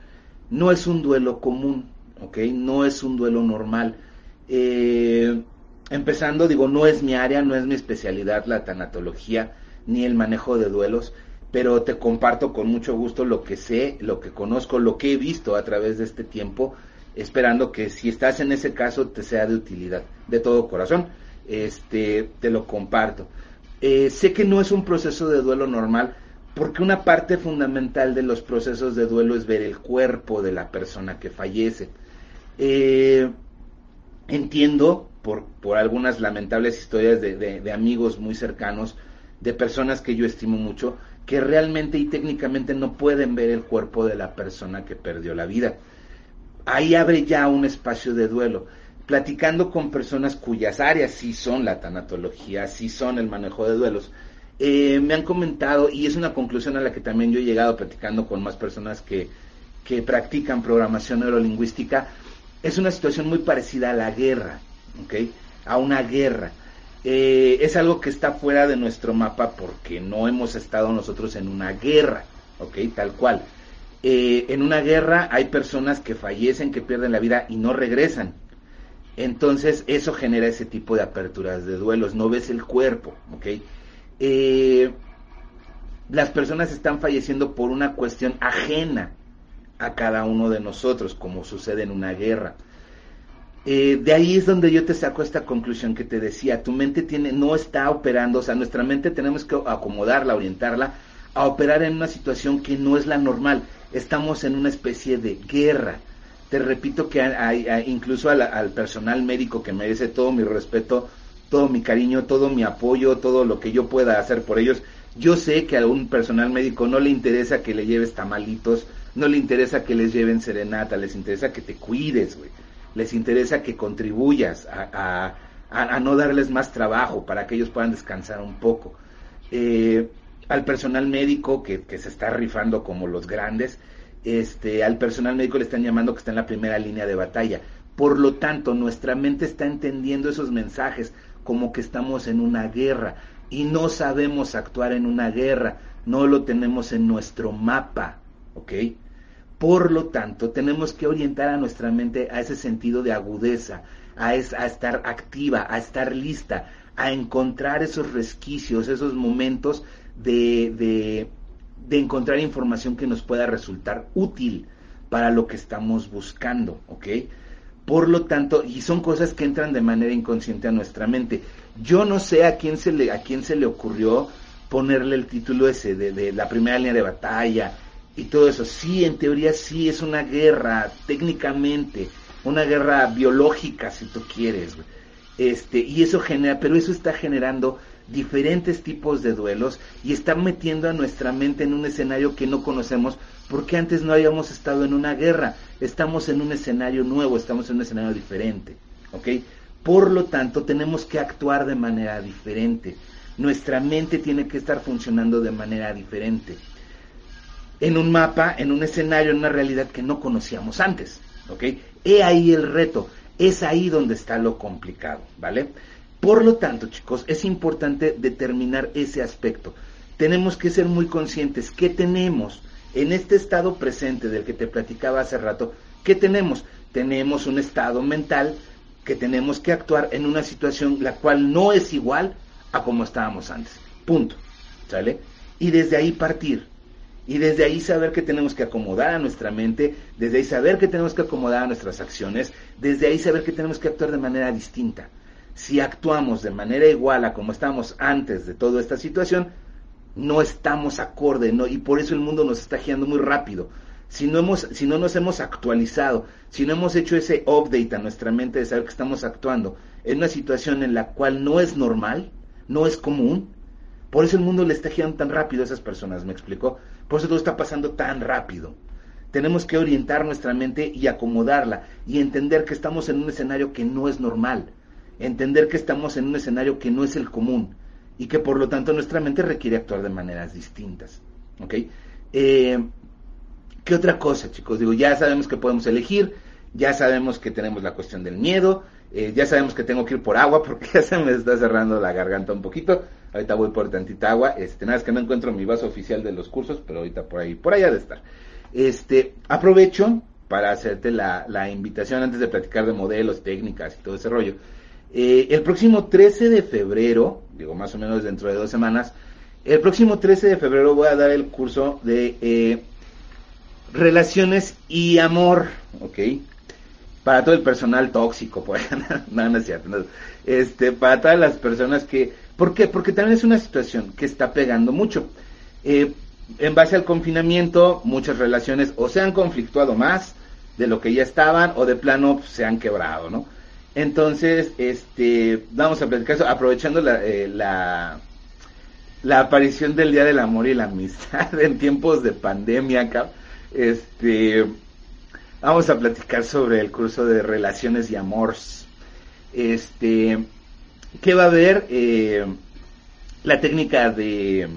no es un duelo común, ¿ok? No es un duelo normal. Empezando, digo, no es mi área, no es mi especialidad la tanatología ni el manejo de duelos, pero te comparto con mucho gusto lo que sé, lo que conozco, lo que he visto a través de este tiempo, esperando que si estás en ese caso te sea de utilidad, de todo corazón, este, te lo comparto. Eh, sé que no es un proceso de duelo normal, porque una parte fundamental de los procesos de duelo es ver el cuerpo de la persona que fallece. Eh, entiendo por, por algunas lamentables historias de, de, amigos muy cercanos, de personas que yo estimo mucho, que realmente y técnicamente no pueden ver el cuerpo de la persona que perdió la vida. Ahí abre ya un espacio de duelo. Platicando con personas cuyas áreas sí son la tanatología, sí son el manejo de duelos, eh, me han comentado, y es una conclusión a la que también yo he llegado platicando con más personas que, que practican programación neurolingüística, es una situación muy parecida a la guerra, A una guerra. Eh, es algo que está fuera de nuestro mapa porque no hemos estado nosotros en una guerra, ¿ok? Tal cual. Eh, en una guerra hay personas que fallecen, que pierden la vida y no regresan. Entonces eso genera ese tipo de aperturas de duelos, no ves el cuerpo. Eh, las personas están falleciendo por una cuestión ajena a cada uno de nosotros, como sucede en una guerra. Eh, de ahí es donde yo te saco esta conclusión que te decía, tu mente tiene, no está operando, o sea, nuestra mente tenemos que acomodarla, orientarla a operar en una situación que no es la normal. Estamos en una especie de guerra. Te repito que incluso al, personal médico que merece todo mi respeto, todo mi cariño, todo mi apoyo, todo lo que yo pueda hacer por ellos. Yo sé que a un personal médico no le interesa que le lleves tamalitos, no le interesa que les lleven serenata, les interesa que te cuides, güey les interesa que contribuyas a, no darles más trabajo para que ellos puedan descansar un poco. Eh, al personal médico que, se está rifando como los grandes, este, al personal médico le están llamando que está en la primera línea de batalla. Por lo tanto, nuestra mente está entendiendo esos mensajes como que estamos en una guerra y no sabemos actuar en una guerra, no lo tenemos en nuestro mapa, ¿ok? Por lo tanto, tenemos que orientar a nuestra mente a ese sentido de agudeza, a, estar activa, a estar lista, a encontrar esos resquicios, esos momentos de, encontrar información que nos pueda resultar útil para lo que estamos buscando, ¿ok? Por lo tanto, y son cosas que entran de manera inconsciente a nuestra mente. Yo no sé a quién se le, ocurrió ponerle el título ese de, de la primera línea de batalla, y todo eso. Sí, en teoría sí es una guerra, técnicamente, una guerra biológica, si tú quieres. Este, y eso genera, pero eso está generando diferentes tipos de duelos y está metiendo a nuestra mente en un escenario que no conocemos porque antes no habíamos estado en una guerra, estamos en un escenario nuevo, estamos en un escenario diferente, ¿ok? Por lo tanto, tenemos que actuar de manera diferente. Nuestra mente tiene que estar funcionando de manera diferente en un mapa, en un escenario, en una realidad que no conocíamos antes. ¿Ok? He ahí el reto, es ahí donde está lo complicado, ¿vale? Por lo tanto, chicos, es importante determinar ese aspecto. Tenemos que ser muy conscientes que tenemos en este estado presente del que te platicaba hace rato, ¿qué tenemos? Tenemos un estado mental que tenemos que actuar en una situación la cual no es igual a como estábamos antes. Punto. ¿Sale? Y desde ahí partir. Y desde ahí saber que tenemos que acomodar a nuestra mente, desde ahí saber que tenemos que acomodar a nuestras acciones, desde ahí saber que tenemos que actuar de manera distinta. Si actuamos de manera igual a como estábamos antes de toda esta situación, no estamos acorde, ¿no? y por eso el mundo nos está girando muy rápido. Si no, hemos, si no nos hemos actualizado, si no hemos hecho ese update a nuestra mente de saber que estamos actuando en una situación en la cual no es normal, no es común, por eso el mundo le está girando tan rápido a esas personas, ¿me explicó? Por eso todo está pasando tan rápido. Tenemos que orientar nuestra mente y acomodarla y entender que estamos en un escenario que no es normal. Entender que estamos en un escenario que no es el común y que por lo tanto nuestra mente requiere actuar de maneras distintas. ¿Ok? Eh, ¿Qué otra cosa, chicos? Digo, ya sabemos que podemos elegir, ya sabemos que tenemos la cuestión del miedo, eh, ya sabemos que tengo que ir por agua porque ya se me está cerrando la garganta un poquito. Ahorita voy por tantita agua. Este, nada es que no encuentro mi vaso oficial de los cursos, pero ahorita por ahí, por allá de estar. Este, aprovecho para hacerte la, invitación antes de platicar de modelos, técnicas y todo ese rollo. Eh, el próximo 13 de febrero, digo más o menos dentro de dos semanas, el próximo 13 de febrero voy a dar el curso de eh, relaciones y amor, ¿ok? Para todo el personal tóxico, pues, no, no es cierto, este, para todas las personas que ¿Por qué? Porque también es una situación que está pegando mucho. Eh, en base al confinamiento, muchas relaciones o se han conflictuado más de lo que ya estaban o de plano se han quebrado, ¿no? Entonces, este, vamos a platicar eso, aprovechando la, eh, la, aparición del Día del Amor y la Amistad en tiempos de pandemia este, vamos a platicar sobre el curso de relaciones y amores. Este, ¿Qué va a haber? Eh, la técnica de,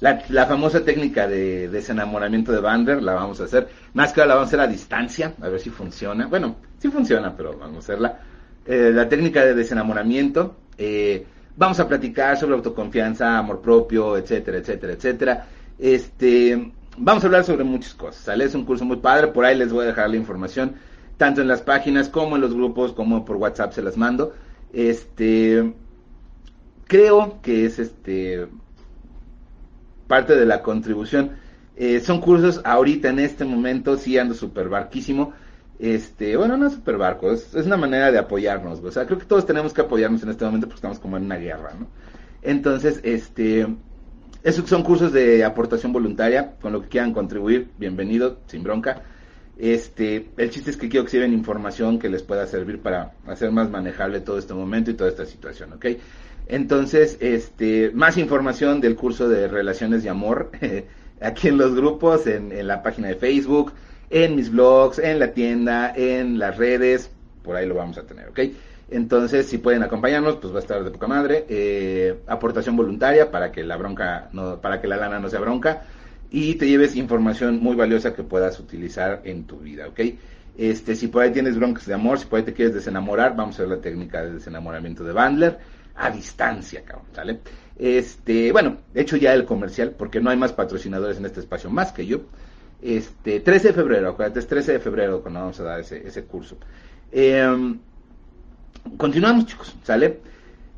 La, famosa técnica de desenamoramiento de Bander la vamos a hacer. Más que ahora la vamos a hacer a distancia, a ver si funciona. Bueno, sí funciona, pero vamos a hacerla. Eh, la técnica de desenamoramiento. Eh, vamos a platicar sobre autoconfianza, amor propio, etcétera, etcétera, etcétera. Este, vamos a hablar sobre muchas cosas. Es un curso muy padre, por ahí les voy a dejar la información, tanto en las páginas como en los grupos, como por WhatsApp se las mando. Este, creo que es este parte de la contribución. Eh, son cursos ahorita en este momento, sí ando super barquísimo. Este, bueno, no super barco, es, una manera de apoyarnos. Creo que todos tenemos que apoyarnos en este momento porque estamos como en una guerra, ¿no? Entonces, este, esos son cursos de aportación voluntaria, con lo que quieran contribuir, bienvenido, sin bronca. Este, el chiste es que quiero que sirven información que les pueda servir para hacer más manejable todo este momento y toda esta situación, ¿ok? Entonces, este, más información del curso de relaciones y amor aquí en los grupos, en, la página de Facebook, en mis blogs, en la tienda, en las redes, por ahí lo vamos a tener, ¿ok? Entonces, si pueden acompañarnos, pues va a estar de poca madre. Eh, aportación voluntaria para que la bronca, no, para que la lana no sea bronca y te lleves información muy valiosa que puedas utilizar en tu vida, ¿ok? Este, si por ahí tienes broncas de amor, si por ahí te quieres desenamorar, vamos a ver la técnica de desenamoramiento de Bandler a distancia, cabrón, ¿sale? Este, bueno, he hecho ya el comercial porque no hay más patrocinadores en este espacio más que yo. Este, 13 de febrero, acuérdate, es 13 de febrero cuando vamos a dar ese, ese curso. Em, continuamos, chicos, ¿sale?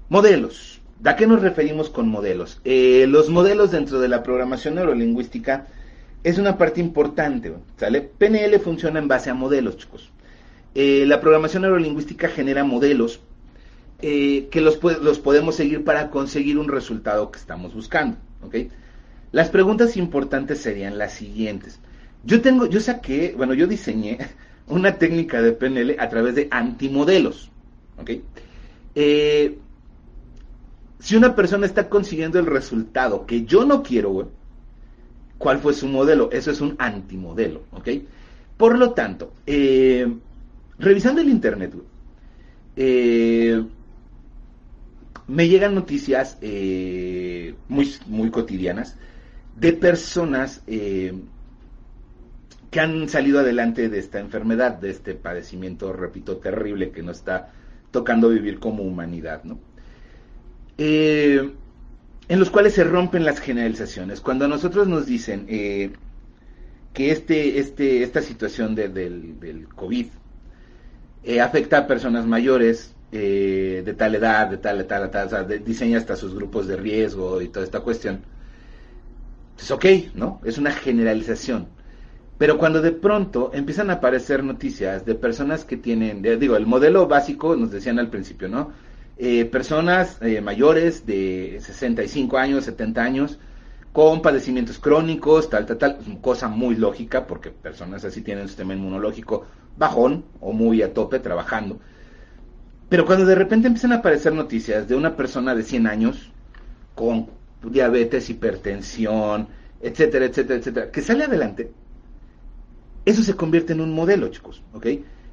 Modelos. ¿A qué nos referimos con modelos? Eh, los modelos dentro de la programación neurolingüística es una parte importante, ¿sale? PNL funciona en base a modelos, chicos. Eh, la programación neurolingüística genera modelos eh, que los, los, podemos seguir para conseguir un resultado que estamos buscando. ¿okay? Las preguntas importantes serían las siguientes. Yo tengo, yo saqué, bueno, yo diseñé una técnica de PNL a través de antimodelos. Eh, si una persona está consiguiendo el resultado que yo no quiero, ¿cuál fue su modelo? Eso es un antimodelo. ¿ok? Por lo tanto, eh, revisando el Internet, eh, me llegan noticias eh, muy, muy cotidianas de personas que han salido adelante de esta enfermedad, de este padecimiento, repito, terrible que nos está tocando vivir como humanidad, ¿no? Eh, en los cuales se rompen las generalizaciones. Cuando a nosotros nos dicen que este, este, esta situación del, del COVID afecta a personas mayores, eh, de tal edad, de tal, de tal, de tal, o sea, diseña hasta sus grupos de riesgo y toda esta cuestión. Es ok, ¿no? Es una generalización. Pero cuando de pronto empiezan a aparecer noticias de personas que tienen, digo, el modelo básico nos decían al principio, ¿no? Eh, personas eh, mayores de 65 años, 70 años, con padecimientos crónicos, tal, tal, tal, cosa muy lógica porque personas así tienen un sistema inmunológico bajón o muy a tope trabajando. Pero cuando de repente empiezan a aparecer noticias de una persona de 100 años con diabetes, hipertensión, etcétera, etcétera, etcétera, que sale adelante, eso se convierte en un modelo, chicos, ¿ok?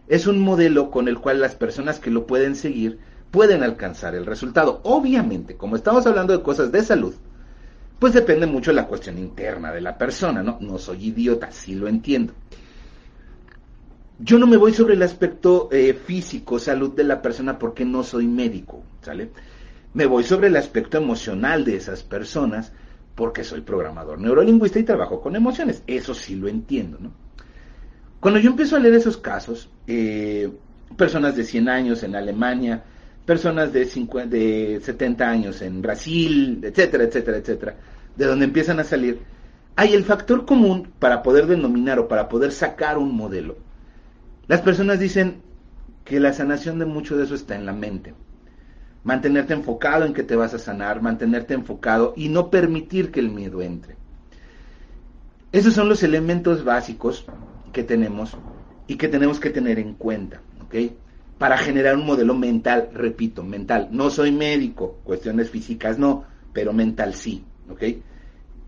Es un modelo con el cual las personas que lo pueden seguir pueden alcanzar el resultado. Obviamente, como estamos hablando de cosas de salud, pues depende mucho de la cuestión interna de la persona, ¿no? No soy idiota, sí lo entiendo yo no me voy sobre el aspecto eh, físico, salud de la persona porque no soy médico, ¿sale? Me voy sobre el aspecto emocional de esas personas porque soy programador neurolingüista y trabajo con emociones. Eso sí lo entiendo, ¿no? Cuando yo empiezo a leer esos casos, eh, personas de 100 años en Alemania, personas de, 50, de 70 años en Brasil, etcétera, etcétera, etcétera, de donde empiezan a salir, hay el factor común para poder denominar o para poder sacar un modelo las personas dicen que la sanación de mucho de eso está en la mente. Mantenerte enfocado en que te vas a sanar, mantenerte enfocado y no permitir que el miedo entre. Esos son los elementos básicos que tenemos y que tenemos que tener en cuenta, ¿ok? Para generar un modelo mental, repito, mental. No soy médico, cuestiones físicas no, pero mental sí, ¿ok?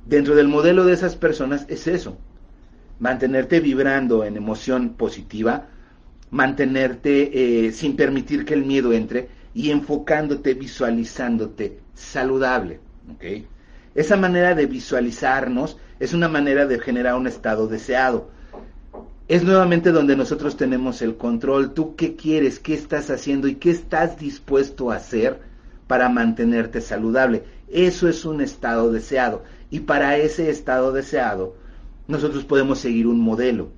Dentro del modelo de esas personas es eso, mantenerte vibrando en emoción positiva, mantenerte eh, sin permitir que el miedo entre y enfocándote, visualizándote saludable. Ese Esa manera de visualizarnos es una manera de generar un estado deseado. Es nuevamente donde nosotros tenemos el control. ¿Tú qué quieres? ¿Qué estás haciendo? ¿Y qué estás dispuesto a hacer para mantenerte saludable? Eso es un estado deseado. Y para ese estado deseado, nosotros podemos seguir un modelo.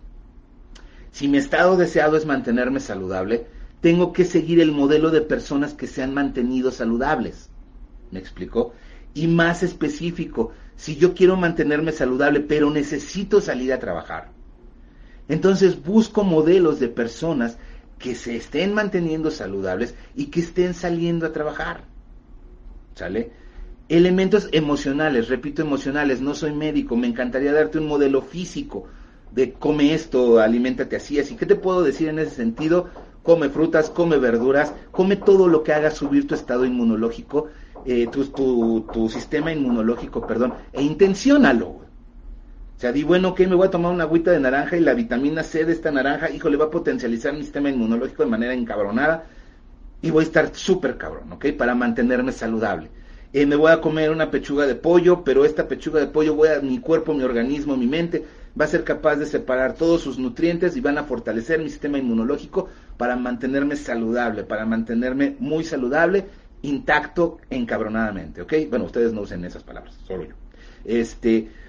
Si mi estado deseado es mantenerme saludable, tengo que seguir el modelo de personas que se han mantenido saludables. ¿Me explico? Y más específico, si yo quiero mantenerme saludable, pero necesito salir a trabajar, entonces busco modelos de personas que se estén manteniendo saludables y que estén saliendo a trabajar. ¿Sale? Elementos emocionales, repito, emocionales, no soy médico, me encantaría darte un modelo físico de come esto, aliméntate así, así. ¿Qué te puedo decir en ese sentido? Come frutas, come verduras, come todo lo que haga subir tu estado inmunológico, eh, tu, tu, sistema inmunológico, perdón, e intenciónalo. Sea, di, bueno, ok, me voy a tomar una agüita de naranja y la vitamina C de esta naranja, híjole, va a potencializar mi sistema inmunológico de manera encabronada y voy a estar súper cabrón, ¿ok? Para mantenerme saludable eh, me voy a comer una pechuga de pollo, pero esta pechuga de pollo voy a, mi cuerpo, mi organismo, mi mente va a ser capaz de separar todos sus nutrientes y van a fortalecer mi sistema inmunológico para mantenerme saludable, para mantenerme muy saludable, intacto, encabronadamente, ¿ok? Bueno, ustedes no usen esas palabras, solo yo. Este,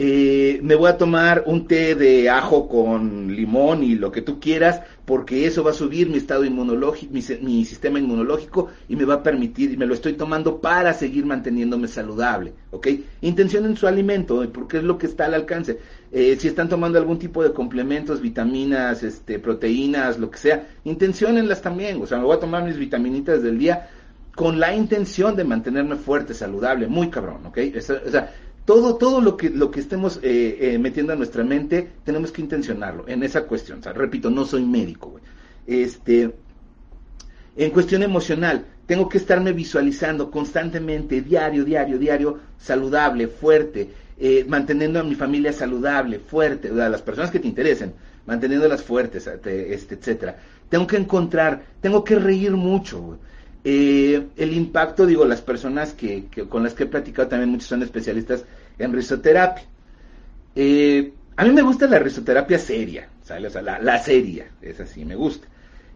eh, me voy a tomar un té de ajo con limón y lo que tú quieras, porque eso va a subir mi estado inmunológico, mi, sistema inmunológico y me va a permitir, y me lo estoy tomando para seguir manteniéndome saludable, ¿ok? Intención en su alimento, porque es lo que está al alcance. Eh, si están tomando algún tipo de complementos, vitaminas, este, proteínas, lo que sea, intenciónenlas también, o sea, me voy a tomar mis vitaminitas del día con la intención de mantenerme fuerte, saludable, muy cabrón, ¿ok? o sea, todo, todo lo que, lo que estemos eh, eh, metiendo en nuestra mente, tenemos que intencionarlo en esa cuestión. Repito, no soy médico, güey. Este, en cuestión emocional, tengo que estarme visualizando constantemente, diario, diario, diario, saludable, fuerte, eh, manteniendo a mi familia saludable, fuerte, a las personas que te interesen, manteniéndolas fuertes, este, etcétera. Tengo que encontrar, tengo que reír mucho, güey. Eh, el impacto, digo, las personas que, con las que he platicado también muchos son especialistas en risoterapia. Eh, a mí me gusta la risoterapia seria, ¿sale? La, la seria, es así, me gusta.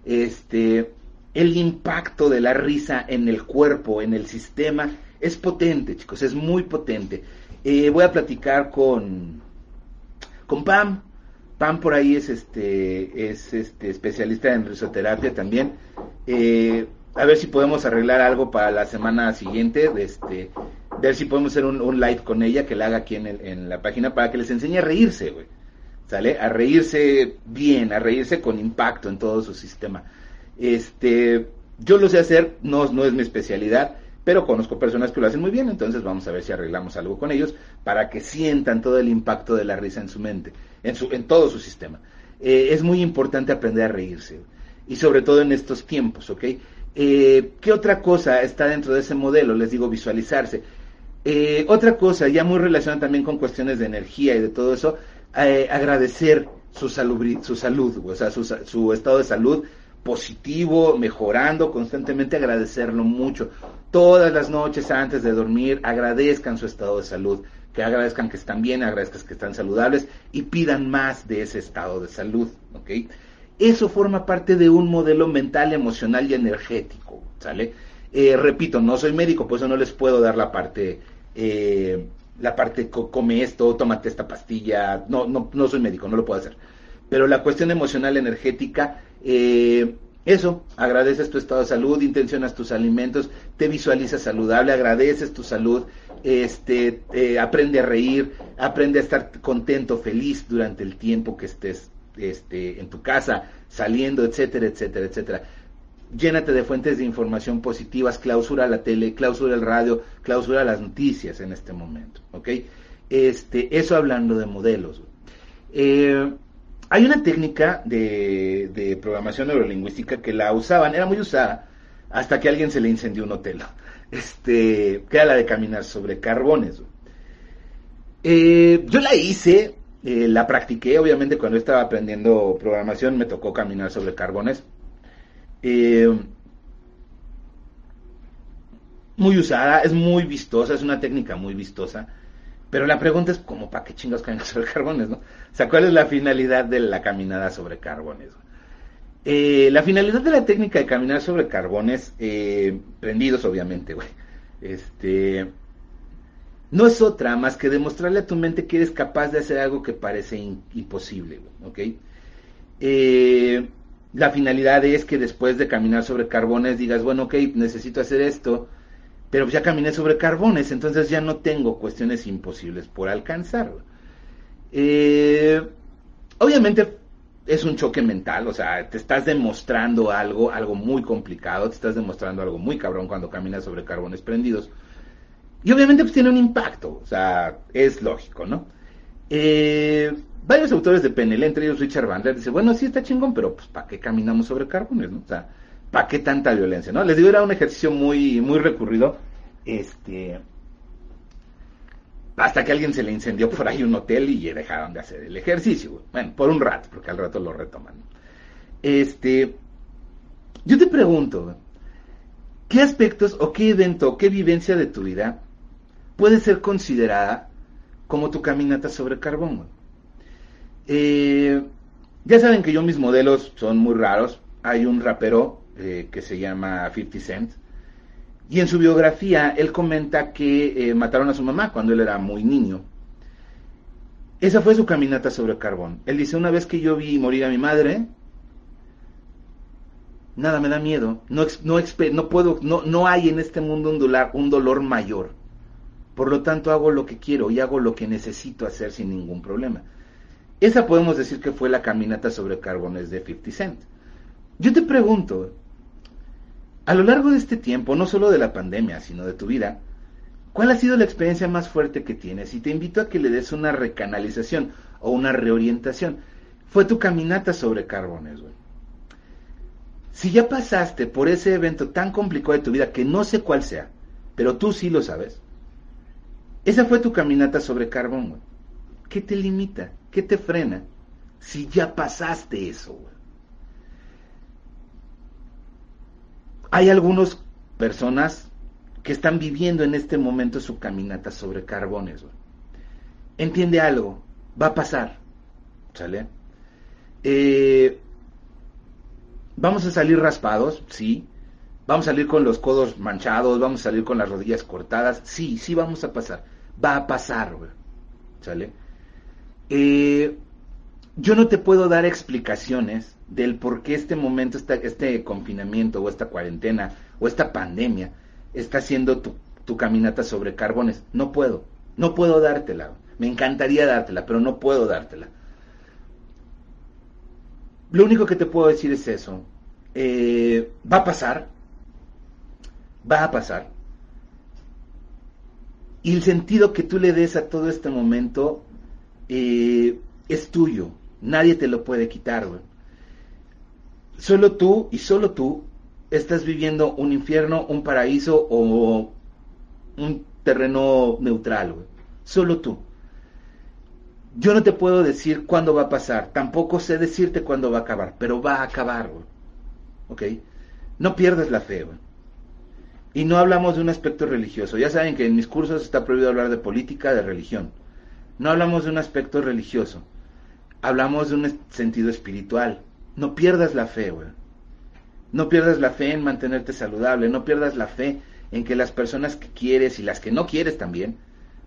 Este, el impacto de la risa en el cuerpo, en el sistema, es potente, chicos, es muy potente. Eh, voy a platicar con, con Pam. Pam por ahí es este, es este especialista en risoterapia también. A ver si podemos arreglar algo para la semana siguiente, este, ver si podemos hacer un, live con ella que la haga aquí en, en la página para que les enseñe a reírse, güey. ¿Sale? A reírse bien, a reírse con impacto en todo su sistema. Este, yo lo sé hacer, no, no es mi especialidad, pero conozco personas que lo hacen muy bien, entonces vamos a ver si arreglamos algo con ellos para que sientan todo el impacto de la risa en su mente, en, su, en todo su sistema. Eh, es muy importante aprender a reírse, y sobre todo en estos tiempos, ¿ok? Eh, ¿Qué otra cosa está dentro de ese modelo? Les digo, visualizarse. Eh, otra cosa, ya muy relacionada también con cuestiones de energía y de todo eso, eh, agradecer su, su salud, o sea, su, su, estado de salud positivo, mejorando constantemente, agradecerlo mucho. Todas las noches antes de dormir, agradezcan su estado de salud, que agradezcan que están bien, agradezcan que están saludables y pidan más de ese estado de salud, ¿ok? Eso forma parte de un modelo mental, emocional y energético, ¿sale? Eh, repito, no soy médico, por eso no les puedo dar la parte, eh, la parte come esto, tómate esta pastilla, no, no, no soy médico, no lo puedo hacer. Pero la cuestión emocional, energética, eh, eso, agradeces tu estado de salud, intencionas tus alimentos, te visualizas saludable, agradeces tu salud, este, aprende a reír, aprende a estar contento, feliz durante el tiempo que estés este, en tu casa, saliendo, etcétera, etcétera, etcétera. Llénate de fuentes de información positivas, clausura la tele, clausura el radio, clausura las noticias en este momento, ¿ok? Este, eso hablando de modelos. Eh, hay una técnica de, de, programación neurolingüística que la usaban, era muy usada, hasta que a alguien se le incendió un hotel, este, que era la de caminar sobre carbones. Eh, yo la hice eh, la practiqué, obviamente, cuando estaba aprendiendo programación, me tocó caminar sobre carbones. Eh, muy usada, es muy vistosa, es una técnica muy vistosa. Pero la pregunta es, ¿cómo para qué chingados caminar sobre carbones, no? O sea, ¿cuál es la finalidad de la caminada sobre carbones? Eh, la finalidad de la técnica de caminar sobre carbones, prendidos obviamente, güey, este, no es otra más que demostrarle a tu mente que eres capaz de hacer algo que parece imposible, ¿ok? Eh, la finalidad es que después de caminar sobre carbones digas, bueno, ok, necesito hacer esto, pero ya caminé sobre carbones, entonces ya no tengo cuestiones imposibles por alcanzar. Eh, obviamente es un choque mental, o sea, te estás demostrando algo, algo muy complicado, te estás demostrando algo muy cabrón cuando caminas sobre carbones prendidos. Y obviamente pues tiene un impacto, o sea, es lógico, ¿no? Eh, varios autores de PNL, entre ellos Richard Bandler, dice, bueno, sí está chingón, pero pues ¿para qué caminamos sobre carbones, no? O sea, ¿para qué tanta violencia, no? Les digo, era un ejercicio muy, muy recurrido, este, hasta que alguien se le incendió por ahí un hotel y dejaron de hacer el ejercicio, bueno, por un rato, porque al rato lo retoman. Este, yo te pregunto, ¿qué aspectos o qué evento o qué vivencia de tu vida puede ser considerada como tu caminata sobre carbón. Eh, ya saben que yo mis modelos son muy raros. Hay un rapero eh, que se llama 50 Cent. Y en su biografía él comenta que eh, mataron a su mamá cuando él era muy niño. Esa fue su caminata sobre carbón. Él dice, una vez que yo vi morir a mi madre, nada me da miedo. No, puedo, no, hay en este mundo un un dolor mayor. Por lo tanto, hago lo que quiero y hago lo que necesito hacer sin ningún problema. Esa podemos decir que fue la caminata sobre carbones de 50 Cent. Yo te pregunto, a lo largo de este tiempo, no solo de la pandemia, sino de tu vida, ¿cuál ha sido la experiencia más fuerte que tienes? Y te invito a que le des una recanalización o una reorientación. Fue tu caminata sobre carbones, güey. Si ya pasaste por ese evento tan complicado de tu vida, que no sé cuál sea, pero tú sí lo sabes, esa fue tu caminata sobre carbón, güey. ¿Qué te limita? ¿Qué te frena? Si ya pasaste eso, güey. Hay algunas personas que están viviendo en este momento su caminata sobre carbones, güey. Entiende algo, va a pasar, ¿sale? Eh, vamos a salir raspados, sí. Vamos a salir con los codos manchados, vamos a salir con las rodillas cortadas, sí, sí vamos a pasar va a pasar, güey. ¿Sale? Eh, yo no te puedo dar explicaciones del por qué este momento, este confinamiento o esta cuarentena o esta pandemia está haciendo tu, tu caminata sobre carbones. No puedo, no puedo dártela. Me encantaría dártela, pero no puedo dártela. Lo único que te puedo decir es eso. Eh, va a pasar, va a pasar. Y el sentido que tú le des a todo este momento eh, es tuyo. Nadie te lo puede quitar, güey. Solo tú y solo tú estás viviendo un infierno, un paraíso o un terreno neutral, güey. Solo tú. Yo no te puedo decir cuándo va a pasar, tampoco sé decirte cuándo va a acabar, pero va a acabar, güey. ¿Ok? No pierdas la fe, güey. Y no hablamos de un aspecto religioso. Ya saben que en mis cursos está prohibido hablar de política, de religión. No hablamos de un aspecto religioso. Hablamos de un sentido espiritual. No pierdas la fe, güey. No pierdas la fe en mantenerte saludable. No pierdas la fe en que las personas que quieres y las que no quieres también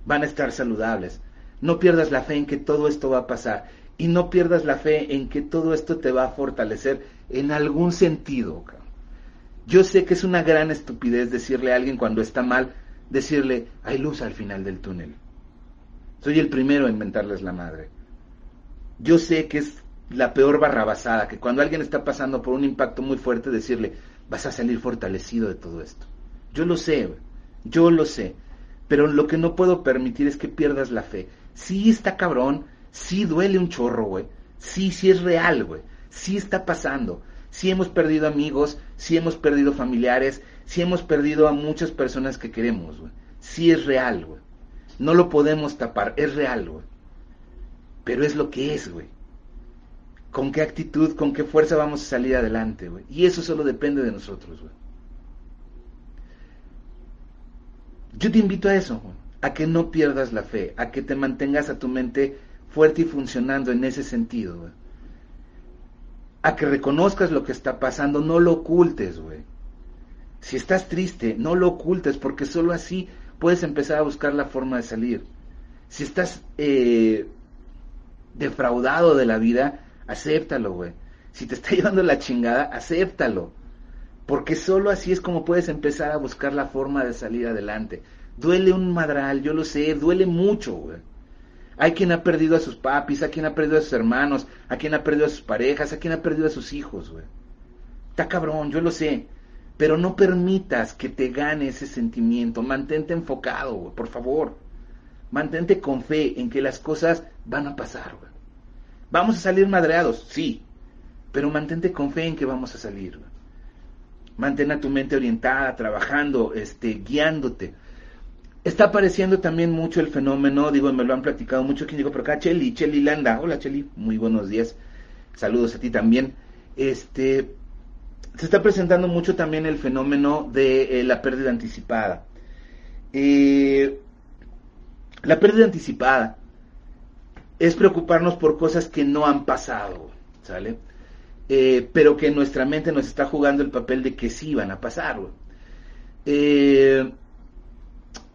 van a estar saludables. No pierdas la fe en que todo esto va a pasar. Y no pierdas la fe en que todo esto te va a fortalecer en algún sentido. Cabrón. Yo sé que es una gran estupidez decirle a alguien cuando está mal, decirle, hay luz al final del túnel. Soy el primero en mentarles la madre. Yo sé que es la peor barrabasada, que cuando alguien está pasando por un impacto muy fuerte, decirle, vas a salir fortalecido de todo esto. Yo lo sé, yo lo sé, pero lo que no puedo permitir es que pierdas la fe. Sí está cabrón, sí duele un chorro, güey. Sí, sí es real, güey. Sí está pasando si hemos perdido amigos, si hemos perdido familiares, si hemos perdido a muchas personas que queremos, güey. Sí es real, güey. No lo podemos tapar, es real, güey. Pero es lo que es, güey. Con qué actitud, con qué fuerza vamos a salir adelante, güey. Y eso solo depende de nosotros, güey. Yo te invito a eso, a que no pierdas la fe, a que te mantengas a tu mente fuerte y funcionando en ese sentido, A que reconozcas lo que está pasando, no lo ocultes, güey. Si estás triste, no lo ocultes, porque solo así puedes empezar a buscar la forma de salir. Si estás eh, defraudado de la vida, acéptalo, güey. Si te está llevando la chingada, acéptalo. Porque solo así es como puedes empezar a buscar la forma de salir adelante. Duele un madral, yo lo sé, duele mucho, güey. Hay quien ha perdido a sus papis, hay quien ha perdido a sus hermanos, hay quien ha perdido a sus parejas, hay quien ha perdido a sus hijos, güey. Está cabrón, yo lo sé. Pero no permitas que te gane ese sentimiento. Mantente enfocado, güey, por favor. Mantente con fe en que las cosas van a pasar, güey. Vamos a salir madreados, sí. Pero mantente con fe en que vamos a salir, güey. Mantén a tu mente orientada, trabajando, este, guiándote. Está apareciendo también mucho el fenómeno, digo, me lo han platicado mucho, quien digo por acá, Cheli, Cheli Landa. Hola Cheli, muy buenos días. Saludos a ti también. Este, se está presentando mucho también el fenómeno de eh, la pérdida anticipada. Eh, la pérdida anticipada es preocuparnos por cosas que no han pasado, ¿sale? Eh, pero que nuestra mente nos está jugando el papel de que sí van a pasar. Eh,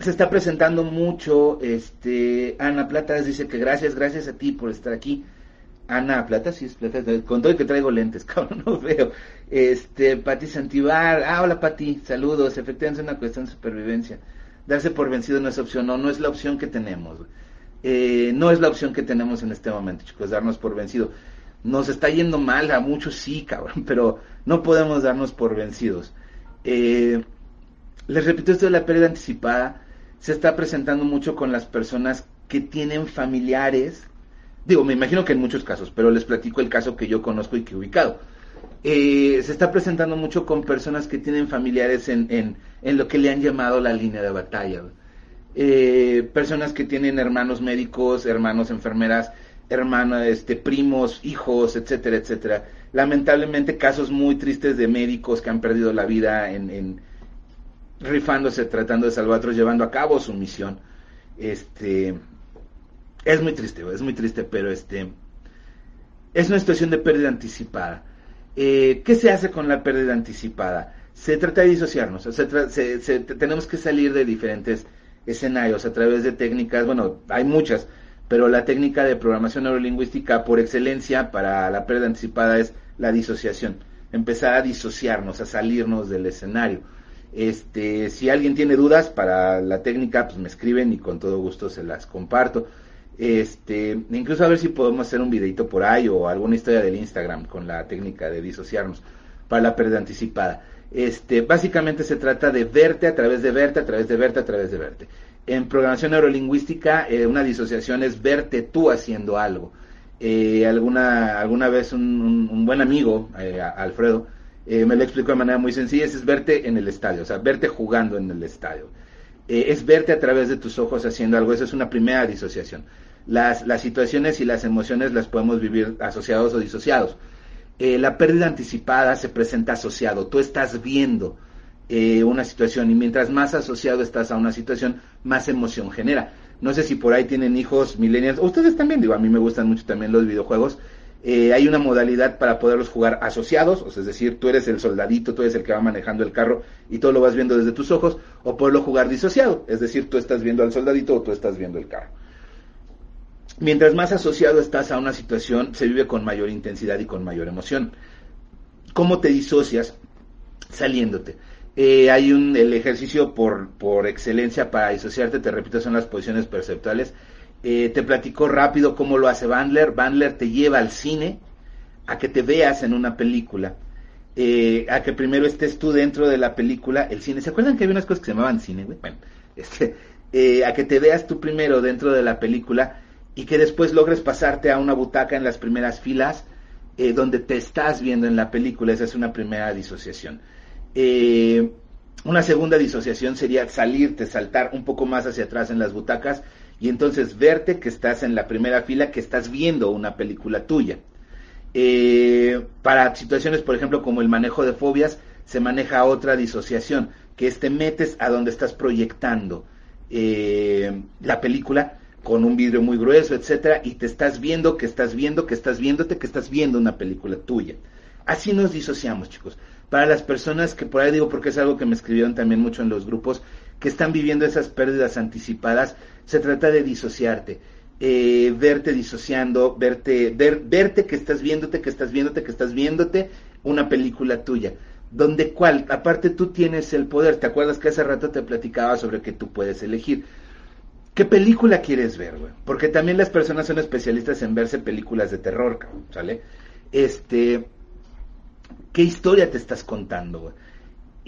se está presentando mucho, este, Ana Plata dice que gracias, gracias a ti por estar aquí. Ana Plata, sí es Plata, con todo que traigo lentes, cabrón, no veo. Este, Pati Santibar, ah, hola Pati, saludos, efectivamente es una cuestión de supervivencia. Darse por vencido no es opción, no, no es la opción que tenemos. Eh, no es la opción que tenemos en este momento, chicos, darnos por vencido. Nos está yendo mal, a muchos sí, cabrón, pero no podemos darnos por vencidos. Eh, les repito, esto de la pérdida anticipada se está presentando mucho con las personas que tienen familiares. Digo, me imagino que en muchos casos, pero les platico el caso que yo conozco y que he ubicado. Eh, se está presentando mucho con personas que tienen familiares en, en, en lo que le han llamado la línea de batalla. Eh, personas que tienen hermanos médicos, hermanos enfermeras, hermanos, este, primos, hijos, etcétera, etcétera. Lamentablemente casos muy tristes de médicos que han perdido la vida en, rifándose, tratando de otros, llevando a cabo su misión. Este, es muy triste, es muy triste, pero este, es una situación de pérdida anticipada. Eh, ¿Qué se hace con la pérdida anticipada? Se trata de disociarnos, tenemos que salir de diferentes escenarios a través de técnicas, bueno, hay muchas, pero la técnica de programación neurolingüística por excelencia para la pérdida anticipada es la disociación, empezar a disociarnos, a salirnos del escenario. Este, si alguien tiene dudas para la técnica, pues me escriben y con todo gusto se las comparto. Este, incluso a ver si podemos hacer un videito por ahí o alguna historia del Instagram con la técnica de disociarnos para la pérdida anticipada. Este, básicamente se trata de verte a través de verte, a través de verte, a través de verte. En programación neurolingüística, eh, una disociación es verte tú haciendo algo. Eh, alguna, alguna vez un, buen amigo, eh, Alfredo, me lo explicó de manera muy sencilla, es verte en el estadio, o sea, verte jugando en el estadio. es verte a través de tus ojos haciendo algo, esa es una primera disociación. Las, las situaciones y las emociones las podemos vivir asociados o disociados. Eh, la pérdida anticipada se presenta asociado. Tú estás viendo eh, una situación y mientras más asociado estás a una situación, más emoción genera. No sé si por ahí tienen hijos millennials, ustedes también, digo, a mí me gustan mucho también los videojuegos. Eh, hay una modalidad para poderlos jugar asociados, o sea, es decir, tú eres el soldadito, tú eres el que va manejando el carro y todo lo vas viendo desde tus ojos, o poderlo jugar disociado, es decir, tú estás viendo al soldadito o tú estás viendo el carro. Mientras más asociado estás a una situación, se vive con mayor intensidad y con mayor emoción. ¿Cómo te disocias? Saliéndote. Eh, hay un, el ejercicio por, por excelencia para disociarte, te repito, son las posiciones perceptuales. Eh, te platico rápido cómo lo hace Bandler. Bandler te lleva al cine a que te veas en una película. Eh, a que primero estés tú dentro de la película, el cine. ¿Se acuerdan que había unas cosas que se llamaban cine, Bueno, este, a que te veas tú primero dentro de la película y que después logres pasarte a una butaca en las primeras filas eh, donde te estás viendo en la película. Esa es una primera disociación. Eh, una segunda disociación sería salirte, saltar un poco más hacia atrás en las butacas y entonces verte que estás en la primera fila, que estás viendo una película tuya. Eh, para situaciones, por ejemplo, como el manejo de fobias, se maneja otra disociación, que es te metes a donde estás proyectando eh, la película con un vidrio muy grueso, etcétera, y te estás viendo, que estás viendo, que estás viéndote, que estás viendo una película tuya. Así nos disociamos, chicos. Para las personas que por ahí digo, porque es algo que me escribieron también mucho en los grupos, que están viviendo esas pérdidas anticipadas, se trata de disociarte. Eh, verte disociando, verte, ver, verte que estás viéndote, que estás viéndote, que estás viéndote una película tuya. Donde cual, aparte tú tienes el poder, ¿te acuerdas que hace rato te platicaba sobre que tú puedes elegir? ¿Qué película quieres ver, güey? Porque también las personas son especialistas en verse películas de terror, ¿sale? Este, ¿qué historia te estás contando, güey?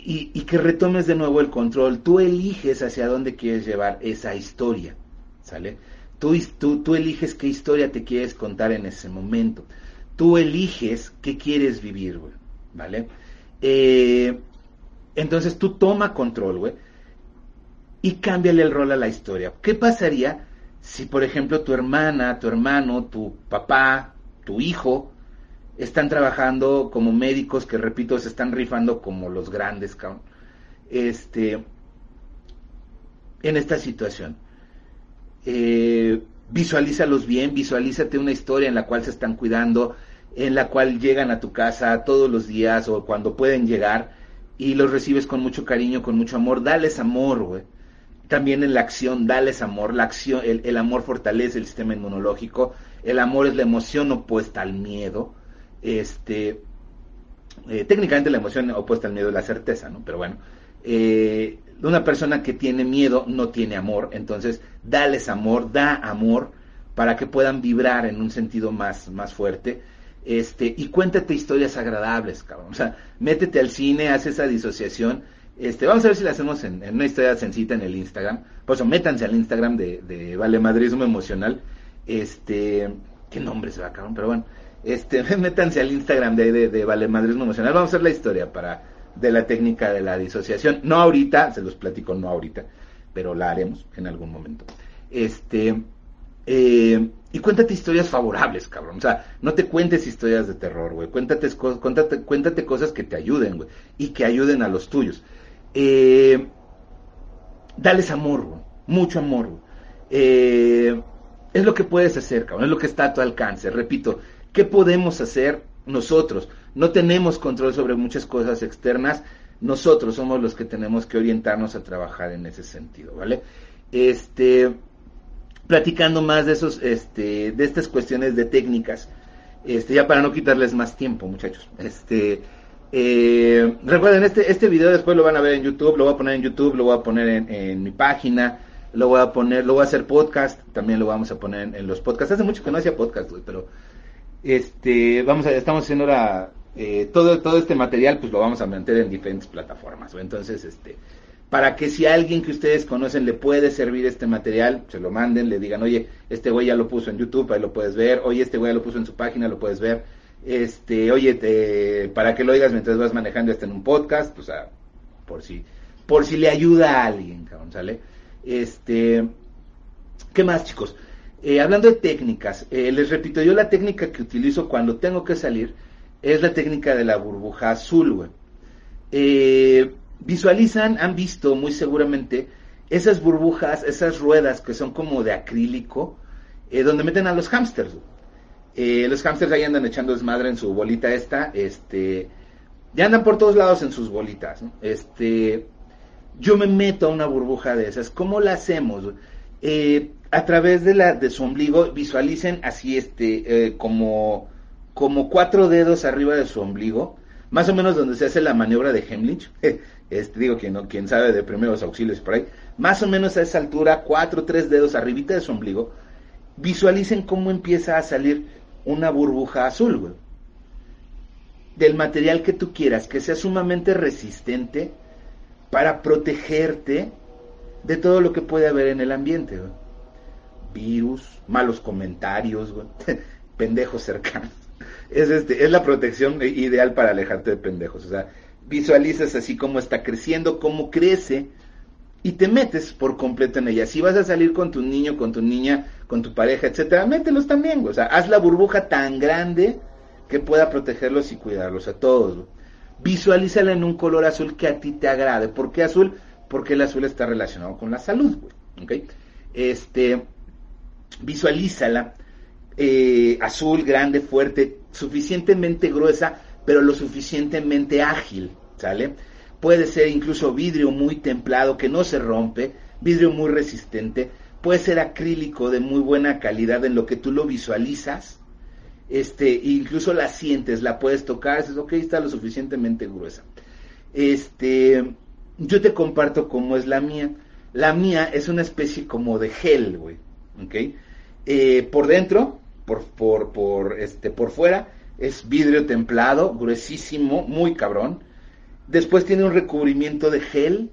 Y, que retomes de nuevo el control. Tú eliges hacia dónde quieres llevar esa historia, ¿sale? Tú, tú, tú eliges qué historia te quieres contar en ese momento. Tú eliges qué quieres vivir, güey, ¿vale? Eh, entonces tú toma control, güey y cámbiale el rol a la historia. ¿Qué pasaría si, por ejemplo, tu hermana, tu hermano, tu papá, tu hijo están trabajando como médicos que, repito, se están rifando como los grandes, cabrón? Este, en esta situación. Eh, visualízalos bien, visualízate una historia en la cual se están cuidando, en la cual llegan a tu casa todos los días o cuando pueden llegar y los recibes con mucho cariño, con mucho amor. Dales amor, güey también en la acción, dales amor, la acción, el, amor fortalece el sistema inmunológico, el amor es la emoción opuesta al miedo, este, eh, técnicamente la emoción opuesta al miedo es la certeza, ¿no? Pero bueno, eh, una persona que tiene miedo no tiene amor, entonces dales amor, da amor para que puedan vibrar en un sentido más, más fuerte. Este, y cuéntate historias agradables, cabrón. O sea, métete al cine, haz esa disociación este, vamos a ver si la hacemos en, una historia sencilla en el Instagram. Por eso, métanse al Instagram de, de Valemadrismo Emocional. Este, qué nombre se va, cabrón, pero bueno. Este, métanse al Instagram de, de, de Valemadrismo Emocional. Vamos a hacer la historia para, de la técnica de la disociación. No ahorita, se los platico, no ahorita, pero la haremos en algún momento. Este, eh, y cuéntate historias favorables, cabrón. O sea, no te cuentes historias de terror, güey. Cuéntate, cuéntate, cuéntate cosas que te ayuden, güey. Y que ayuden a los tuyos eh, dales amor, mucho amor. Eh, es lo que puedes hacer, cabrón, es lo que está a tu alcance. Repito, ¿qué podemos hacer nosotros? No tenemos control sobre muchas cosas externas, nosotros somos los que tenemos que orientarnos a trabajar en ese sentido, ¿vale? Este, platicando más de esos, este, de estas cuestiones de técnicas, este, ya para no quitarles más tiempo, muchachos, este, eh, recuerden, este, este video después lo van a ver en YouTube, lo voy a poner en YouTube, lo voy a poner en, mi página, lo voy a poner, lo voy a hacer podcast, también lo vamos a poner en, los podcasts. Hace mucho que no hacía podcast, pero este, vamos a, estamos haciendo ahora, eh, todo, todo este material, pues lo vamos a meter en diferentes plataformas. Entonces, este, para que si alguien que ustedes conocen le puede servir este material, se lo manden, le digan, oye, este güey ya lo puso en YouTube, ahí lo puedes ver, oye, este güey ya lo puso en su página, lo puedes ver este, oye, te, para que lo oigas mientras vas manejando este en un podcast, o sea, por si, por si le ayuda a alguien, cabrón, ¿sale? Este, ¿qué más, chicos? Eh, hablando de técnicas, eh, les repito, yo la técnica que utilizo cuando tengo que salir es la técnica de la burbuja azul. Eh, visualizan, han visto muy seguramente esas burbujas, esas ruedas que son como de acrílico, donde meten a los hámsters, los hamsters ahí andan echando desmadre en su bolita esta, este, ya andan por todos lados en sus bolitas, Este, yo me meto a una burbuja de esas, ¿cómo la hacemos? A través de la de su ombligo, visualicen así, este, eh, como, como cuatro dedos arriba de su ombligo, más o menos donde se hace la maniobra de Hemlich, este, digo, quien, no, quien sabe de primeros auxilios por ahí, más o menos a esa altura, cuatro, tres dedos arribita de su ombligo, visualicen cómo empieza a salir una burbuja azul, güey. Del material que tú quieras, que sea sumamente resistente para protegerte de todo lo que puede haber en el ambiente, güey. Virus, malos comentarios, pendejos cercanos. Es, este, es la protección ideal para alejarte de pendejos. O sea, visualizas así cómo está creciendo, cómo crece y te metes por completo en ella. Si vas a salir con tu niño, con tu niña, con tu pareja, etcétera, mételos también, O sea, haz la burbuja tan grande que pueda protegerlos y cuidarlos a todos. Visualízala en un color azul que a ti te agrade. ¿Por qué azul? Porque el azul está relacionado con la salud, güey. ¿ok? Este, visualízala eh, azul, grande, fuerte, suficientemente gruesa, pero lo suficientemente ágil, ¿sale? Puede ser incluso vidrio muy templado que no se rompe, vidrio muy resistente, puede ser acrílico de muy buena calidad en lo que tú lo visualizas, este, incluso la sientes, la puedes tocar, dices, ok, está lo suficientemente gruesa. Este, yo te comparto cómo es la mía. La mía es una especie como de gel, güey, ok. Eh, por dentro, por, por, por, este, por fuera, es vidrio templado, gruesísimo, muy cabrón. Después tiene un recubrimiento de gel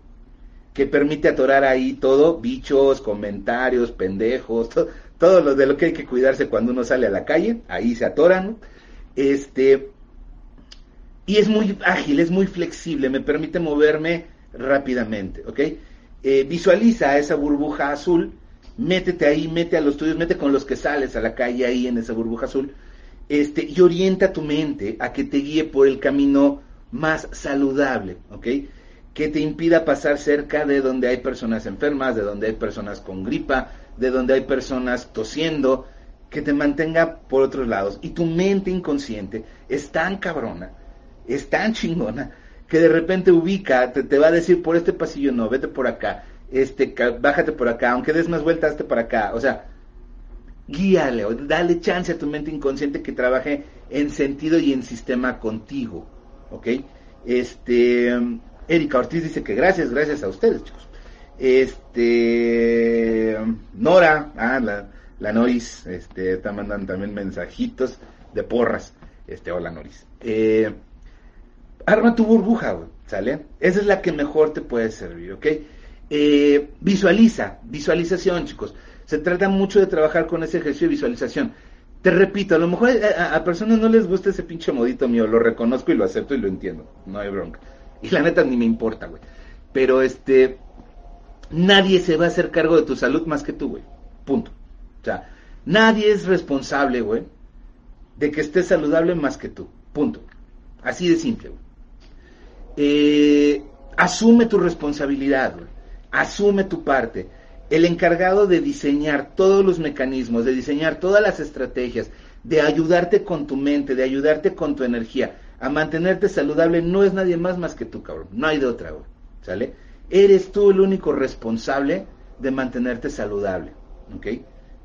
que permite atorar ahí todo, bichos, comentarios, pendejos, todo, lo de lo que hay que cuidarse cuando uno sale a la calle, ahí se atoran. Este, y es muy ágil, es muy flexible, me permite moverme rápidamente, ¿ok? Eh, visualiza esa burbuja azul, métete ahí, mete a los tuyos, mete con los que sales a la calle ahí en esa burbuja azul, este, y orienta tu mente a que te guíe por el camino más saludable, ¿ok? Que te impida pasar cerca de donde hay personas enfermas, de donde hay personas con gripa, de donde hay personas tosiendo, que te mantenga por otros lados. Y tu mente inconsciente es tan cabrona, es tan chingona, que de repente ubica, te, va a decir por este pasillo no, vete por acá, este, bájate por acá, aunque des más vueltas, hazte por acá. O sea, guíale, o dale chance a tu mente inconsciente que trabaje en sentido y en sistema contigo. ¿Ok? Este, Erika Ortiz dice que gracias, gracias a ustedes, chicos. Este, Nora, ah, la, la Noris, este, está mandando también mensajitos de porras. Este, hola Noris. Eh, arma tu burbuja, ¿sale? Esa es la que mejor te puede servir, ¿ok? Eh, visualiza, visualización, chicos. Se trata mucho de trabajar con ese ejercicio de visualización. Te repito, a lo mejor a, personas no les gusta ese pinche modito mío, lo reconozco y lo acepto y lo entiendo, no hay bronca. Y la neta ni me importa, güey. Pero este, nadie se va a hacer cargo de tu salud más que tú, güey. Punto. O sea, nadie es responsable, güey, de que estés saludable más que tú. Punto. Así de simple, güey. Eh, asume tu responsabilidad, güey. Asume tu parte. El encargado de diseñar todos los mecanismos, de diseñar todas las estrategias, de ayudarte con tu mente, de ayudarte con tu energía, a mantenerte saludable, no es nadie más más que tú, cabrón. No hay de otra, güey. ¿Sale? Eres tú el único responsable de mantenerte saludable. ¿Ok?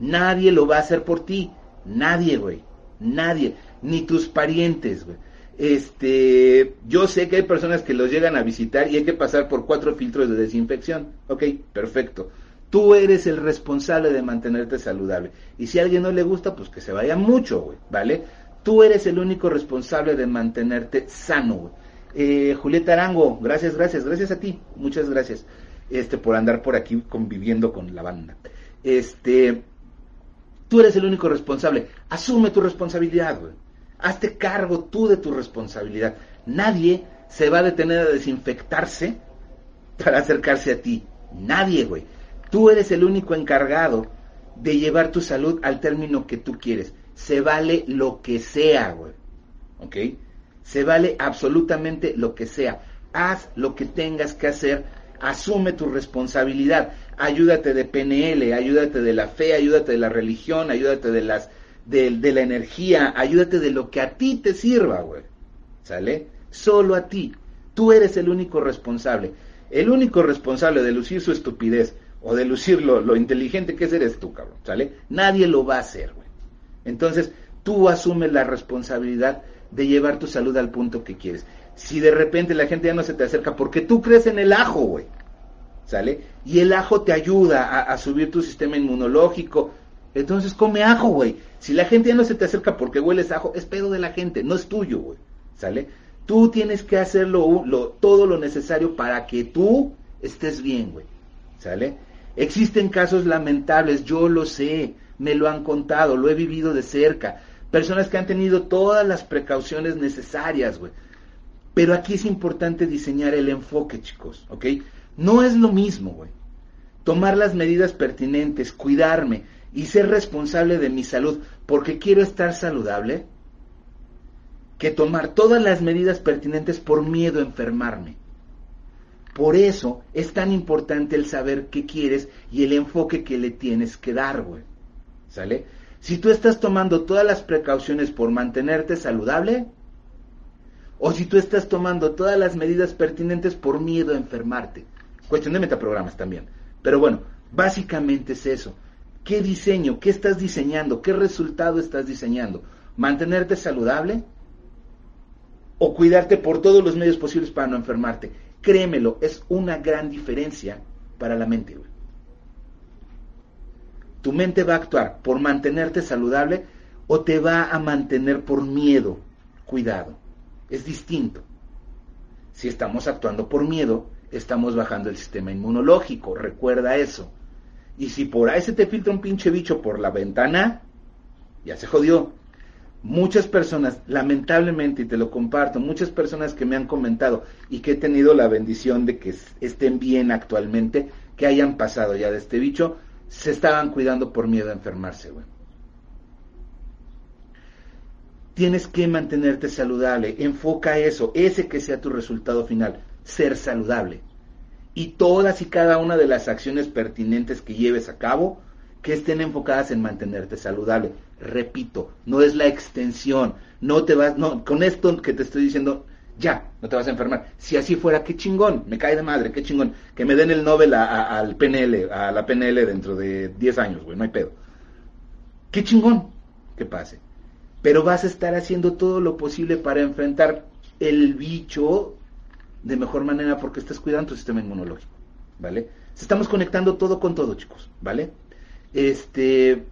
Nadie lo va a hacer por ti. Nadie, güey. Nadie. Ni tus parientes, güey. Este, yo sé que hay personas que los llegan a visitar y hay que pasar por cuatro filtros de desinfección. Ok, perfecto. Tú eres el responsable de mantenerte saludable. Y si a alguien no le gusta, pues que se vaya mucho, güey, ¿vale? Tú eres el único responsable de mantenerte sano, güey. Eh, Julieta Arango, gracias, gracias, gracias a ti, muchas gracias, este, por andar por aquí conviviendo con la banda. Este, tú eres el único responsable. Asume tu responsabilidad, güey. Hazte cargo tú de tu responsabilidad. Nadie se va a detener a desinfectarse para acercarse a ti. Nadie, güey. Tú eres el único encargado de llevar tu salud al término que tú quieres. Se vale lo que sea, güey. ¿Ok? Se vale absolutamente lo que sea. Haz lo que tengas que hacer. Asume tu responsabilidad. Ayúdate de PNL, ayúdate de la fe, ayúdate de la religión, ayúdate de las de, la energía, ayúdate de lo que a ti te sirva, güey. ¿Sale? Solo a ti. Tú eres el único responsable. El único responsable de lucir su estupidez o de lucir lo, inteligente que es eres tú, cabrón. ¿Sale? Nadie lo va a hacer, güey. Entonces, tú asumes la responsabilidad de llevar tu salud al punto que quieres. Si de repente la gente ya no se te acerca porque tú crees en el ajo, güey. ¿Sale? Y el ajo te ayuda a subir tu sistema inmunológico, entonces come ajo, güey. Si la gente ya no se te acerca porque hueles ajo, es pedo de la gente, no es tuyo, güey. ¿Sale? Tú tienes que hacer lo, todo lo necesario para que tú estés bien, güey. ¿Sale? Existen casos lamentables, yo lo sé, me lo han contado, lo he vivido de cerca. Personas que han tenido todas las precauciones necesarias, güey. Pero aquí es importante diseñar el enfoque, chicos, ¿ok? No es lo mismo, güey. Tomar las medidas pertinentes, cuidarme, y ser responsable de mi salud porque quiero estar saludable que tomar todas las medidas pertinentes por miedo a enfermarme. Por eso es tan importante el saber qué quieres y el enfoque que le tienes que dar, güey. ¿Sale? Si tú estás tomando todas las precauciones por mantenerte saludable, o si tú estás tomando todas las medidas pertinentes por miedo a enfermarte. Cuestión de metaprogramas también. Pero bueno, básicamente es eso. ¿Qué diseño? ¿Qué estás diseñando? ¿Qué resultado estás diseñando? ¿Mantenerte saludable? ¿O cuidarte por todos los medios posibles para no enfermarte? Créemelo, es una gran diferencia para la mente. Tu mente va a actuar por mantenerte saludable o te va a mantener por miedo. Cuidado, es distinto. Si estamos actuando por miedo, estamos bajando el sistema inmunológico, recuerda eso. Y si por ahí se te filtra un pinche bicho por la ventana, ya se jodió. Muchas personas, lamentablemente, y te lo comparto, muchas personas que me han comentado y que he tenido la bendición de que estén bien actualmente, que hayan pasado ya de este bicho, se estaban cuidando por miedo a enfermarse, güey. Tienes que mantenerte saludable, enfoca eso, ese que sea tu resultado final, ser saludable. Y todas y cada una de las acciones pertinentes que lleves a cabo, que estén enfocadas en mantenerte saludable. Repito, no es la extensión, no te vas, no, con esto que te estoy diciendo, ya, no te vas a enfermar. Si así fuera, qué chingón, me cae de madre, qué chingón. Que me den el Nobel al PNL, a la PNL dentro de 10 años, güey, no hay pedo. Qué chingón que pase. Pero vas a estar haciendo todo lo posible para enfrentar el bicho de mejor manera porque estás cuidando tu sistema inmunológico, ¿vale? Estamos conectando todo con todo, chicos, ¿vale? Este,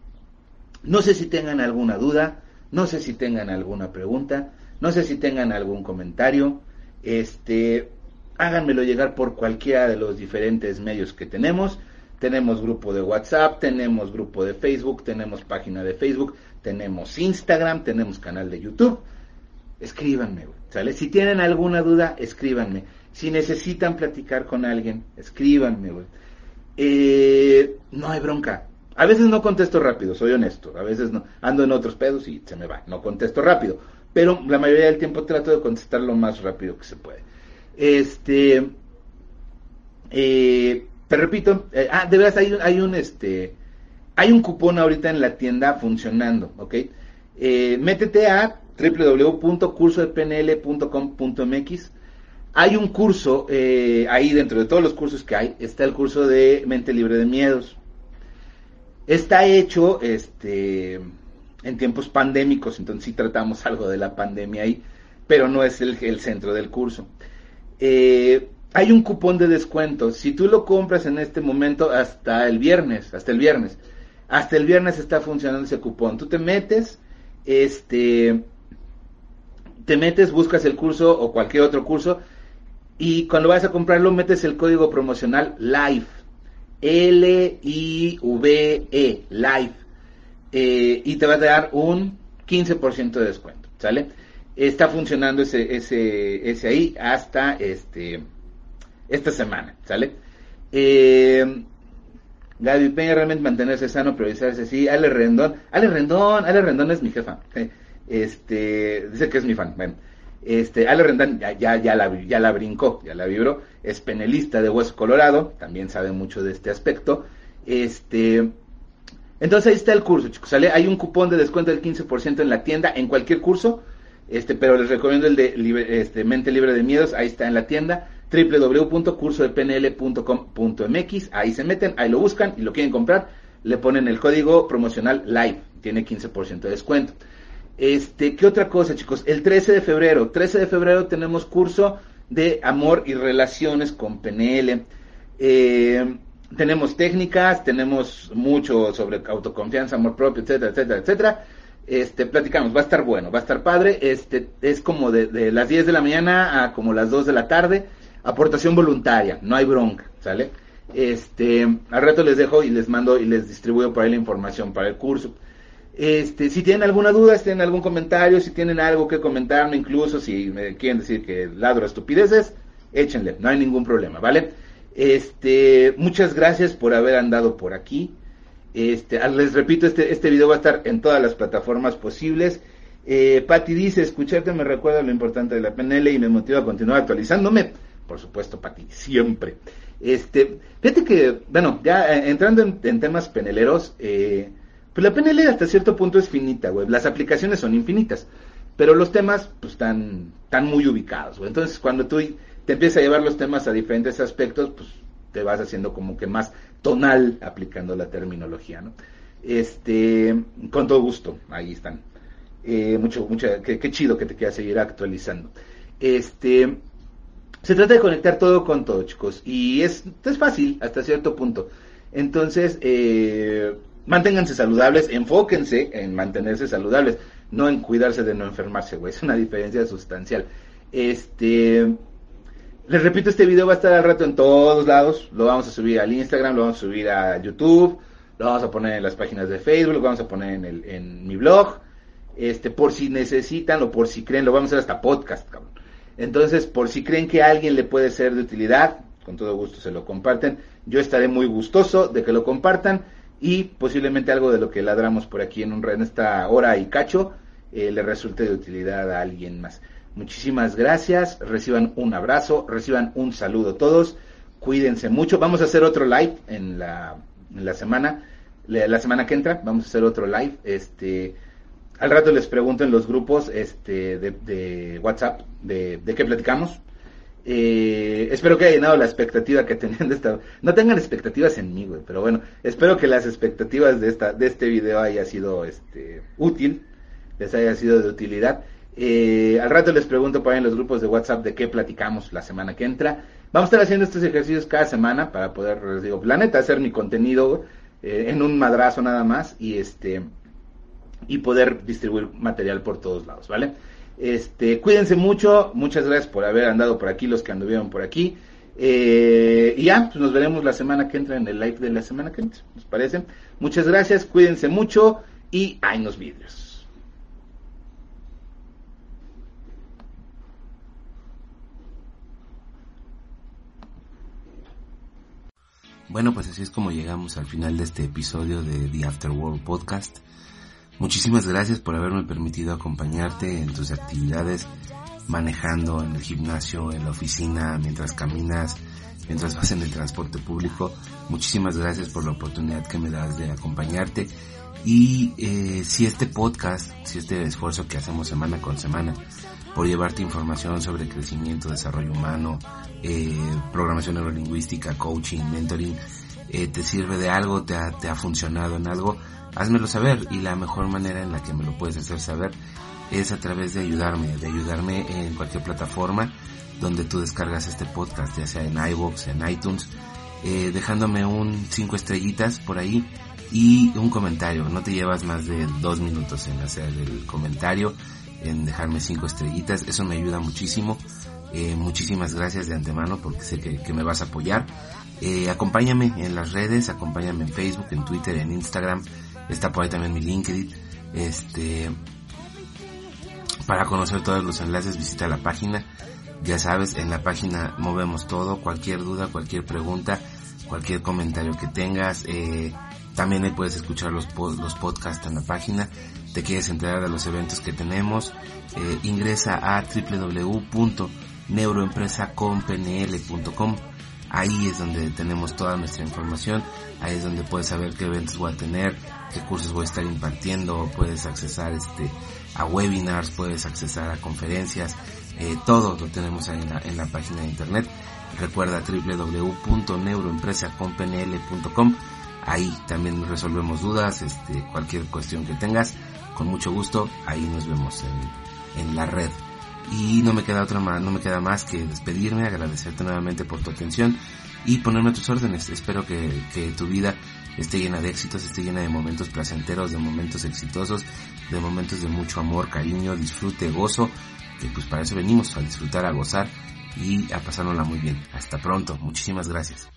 no sé si tengan alguna duda, no sé si tengan alguna pregunta. No sé si tengan algún comentario. Este, háganmelo llegar por cualquiera de los diferentes medios que tenemos. Tenemos grupo de WhatsApp, tenemos grupo de Facebook, tenemos página de Facebook, tenemos Instagram, tenemos canal de YouTube. Escríbanme, Si tienen alguna duda, escríbanme. Si necesitan platicar con alguien, escríbanme, eh, no hay bronca. A veces no contesto rápido, soy honesto. A veces no. Ando en otros pedos y se me va. No contesto rápido pero la mayoría del tiempo trato de contestar lo más rápido que se puede. Este, eh, te repito, eh, ah, de verdad hay, hay un este, hay un cupón ahorita en la tienda funcionando, ¿ok? Métete a www.cursodepnl.com.mx. Hay un curso eh, ahí dentro de todos los cursos que hay, está el curso de mente libre de miedos. Está hecho, este, en tiempos pandémicos, entonces sí tratamos algo de la pandemia ahí, pero no es el, centro del curso. Eh, hay un cupón de descuento. Si tú lo compras en este momento hasta el viernes, hasta el viernes, hasta el viernes está funcionando ese cupón. Tú te metes, este, te metes, buscas el curso o cualquier otro curso y cuando vas a comprarlo metes el código promocional LIVE, L-I-V-E, LIVE eh, y te va a dar un 15% de descuento, ¿sale? Está funcionando ese, ese, ahí hasta este, esta semana, ¿sale? Eh, Gaby Peña realmente mantenerse sano, priorizarse, sí. Ale Rendón, Ale Rendón, Ale Rendón es mi jefa. Este, dice que es mi fan. Bueno, este, Ale Rendón ya, la, ya brincó, ya la vibró. Es penelista de Hueso Colorado, también sabe mucho de este aspecto. Este, entonces ahí está el curso, chicos. ¿sale? Hay un cupón de descuento del 15% en la tienda, en cualquier curso. Este, pero les recomiendo el de este, Mente Libre de Miedos. Ahí está en la tienda www.cursodepnl.com.mx. Ahí se meten, ahí lo buscan y lo quieren comprar. Le ponen el código promocional LIVE. Tiene 15% de descuento. Este, ¿qué otra cosa, chicos? El 13 de febrero. 13 de febrero tenemos curso de amor y relaciones con PNL. Eh, tenemos técnicas, tenemos mucho sobre autoconfianza, amor propio, etcétera, etcétera, etcétera. Este, platicamos, va a estar bueno, va a estar padre. Este, es como de, las 10 de la mañana a como las 2 de la tarde. Aportación voluntaria, no hay bronca, ¿sale? Este, al rato les dejo y les mando y les distribuyo por ahí la información para el curso. Este, si tienen alguna duda, si tienen algún comentario, si tienen algo que comentarme, incluso si me quieren decir que ladro estupideces, échenle, no hay ningún problema, ¿vale? Este, muchas gracias por haber andado por aquí. Este, les repito, este, este video va a estar en todas las plataformas posibles. Eh, Patti dice, escucharte me recuerda lo importante de la PNL y me motiva a continuar actualizándome. por supuesto, Pati, siempre. Este, fíjate que, bueno, ya eh, entrando en, temas peneleros, eh, pues la PNL hasta cierto punto es finita, güey. Las aplicaciones son infinitas, pero los temas, pues, están, están muy ubicados, güey. Entonces, cuando tú te empiezas a llevar los temas a diferentes aspectos, pues, te vas haciendo como que más tonal aplicando la terminología, ¿no? Este, con todo gusto, ahí están. Eh, mucho, mucho, qué, chido que te quieras seguir actualizando. Este, se trata de conectar todo con todo, chicos, y es, es fácil hasta cierto punto. Entonces, eh, manténganse saludables, enfóquense en mantenerse saludables, no en cuidarse de no enfermarse, güey, es una diferencia sustancial. Este, les repito, este video va a estar al rato en todos lados, lo vamos a subir al Instagram, lo vamos a subir a YouTube, lo vamos a poner en las páginas de Facebook, lo vamos a poner en, el, en mi blog, este, por si necesitan o por si creen, lo vamos a hacer hasta podcast, cabrón. Entonces, por si creen que a alguien le puede ser de utilidad, con todo gusto se lo comparten. Yo estaré muy gustoso de que lo compartan y posiblemente algo de lo que ladramos por aquí en, un, en esta hora y cacho eh, le resulte de utilidad a alguien más. Muchísimas gracias, reciban un abrazo, reciban un saludo todos, cuídense mucho. Vamos a hacer otro live en la, en la semana, la semana que entra, vamos a hacer otro live. Este, al rato les pregunto en los grupos este, de, WhatsApp de, de, qué platicamos. Eh, espero que haya llenado la expectativa que tenían de esta. No tengan expectativas en mí, güey, pero bueno, espero que las expectativas de esta de este video haya sido este útil, les haya sido de utilidad. Eh, al rato les pregunto por ahí en los grupos de WhatsApp de qué platicamos la semana que entra. Vamos a estar haciendo estos ejercicios cada semana para poder, les digo, la hacer mi contenido eh, en un madrazo nada más y este y poder distribuir material por todos lados, ¿vale? Este, cuídense mucho, muchas gracias por haber andado por aquí, los que anduvieron por aquí. Eh, y ya, pues nos veremos la semana que entra en el live de la semana que entra, ¿nos parece? Muchas gracias, cuídense mucho y hay unos vidrios. Bueno, pues así es como llegamos al final de este episodio de The Afterworld Podcast. Muchísimas gracias por haberme permitido acompañarte en tus actividades, manejando en el gimnasio, en la oficina, mientras caminas, mientras vas en el transporte público. Muchísimas gracias por la oportunidad que me das de acompañarte. Y eh, si este podcast, si este esfuerzo que hacemos semana con semana por llevarte información sobre crecimiento, desarrollo humano, eh, programación neurolingüística, coaching, mentoring, eh, te sirve de algo, te ha, te ha funcionado en algo, házmelo saber y la mejor manera en la que me lo puedes hacer saber es a través de ayudarme, de ayudarme en cualquier plataforma donde tú descargas este podcast, ya sea en iVoox, en iTunes, eh, dejándome un cinco estrellitas por ahí y un comentario. No te llevas más de dos minutos en hacer el comentario, en dejarme cinco estrellitas. Eso me ayuda muchísimo. Eh, muchísimas gracias de antemano porque sé que, me vas a apoyar. Eh, acompáñame en las redes, acompáñame en Facebook, en Twitter, en Instagram. Está por ahí también mi LinkedIn. Este, para conocer todos los enlaces visita la página. Ya sabes, en la página movemos todo, cualquier duda, cualquier pregunta, cualquier comentario que tengas. Eh, también ahí puedes escuchar los, los podcasts en la página. Te quieres enterar de los eventos que tenemos. Eh, ingresa a www neuroempresaconpnl.com. Ahí es donde tenemos toda nuestra información, ahí es donde puedes saber qué eventos voy a tener, qué cursos voy a estar impartiendo, puedes accesar este a webinars, puedes accesar a conferencias, eh, todo lo tenemos ahí en la, en la página de internet. Recuerda www.neuroempresaconpnl.com. Ahí también resolvemos dudas, este, cualquier cuestión que tengas, con mucho gusto, ahí nos vemos en, en la red. Y no me queda otra más, no me queda más que despedirme, agradecerte nuevamente por tu atención y ponerme a tus órdenes. Espero que, que tu vida esté llena de éxitos, esté llena de momentos placenteros, de momentos exitosos, de momentos de mucho amor, cariño, disfrute, gozo, que pues para eso venimos, a disfrutar, a gozar y a pasárnosla muy bien. Hasta pronto, muchísimas gracias.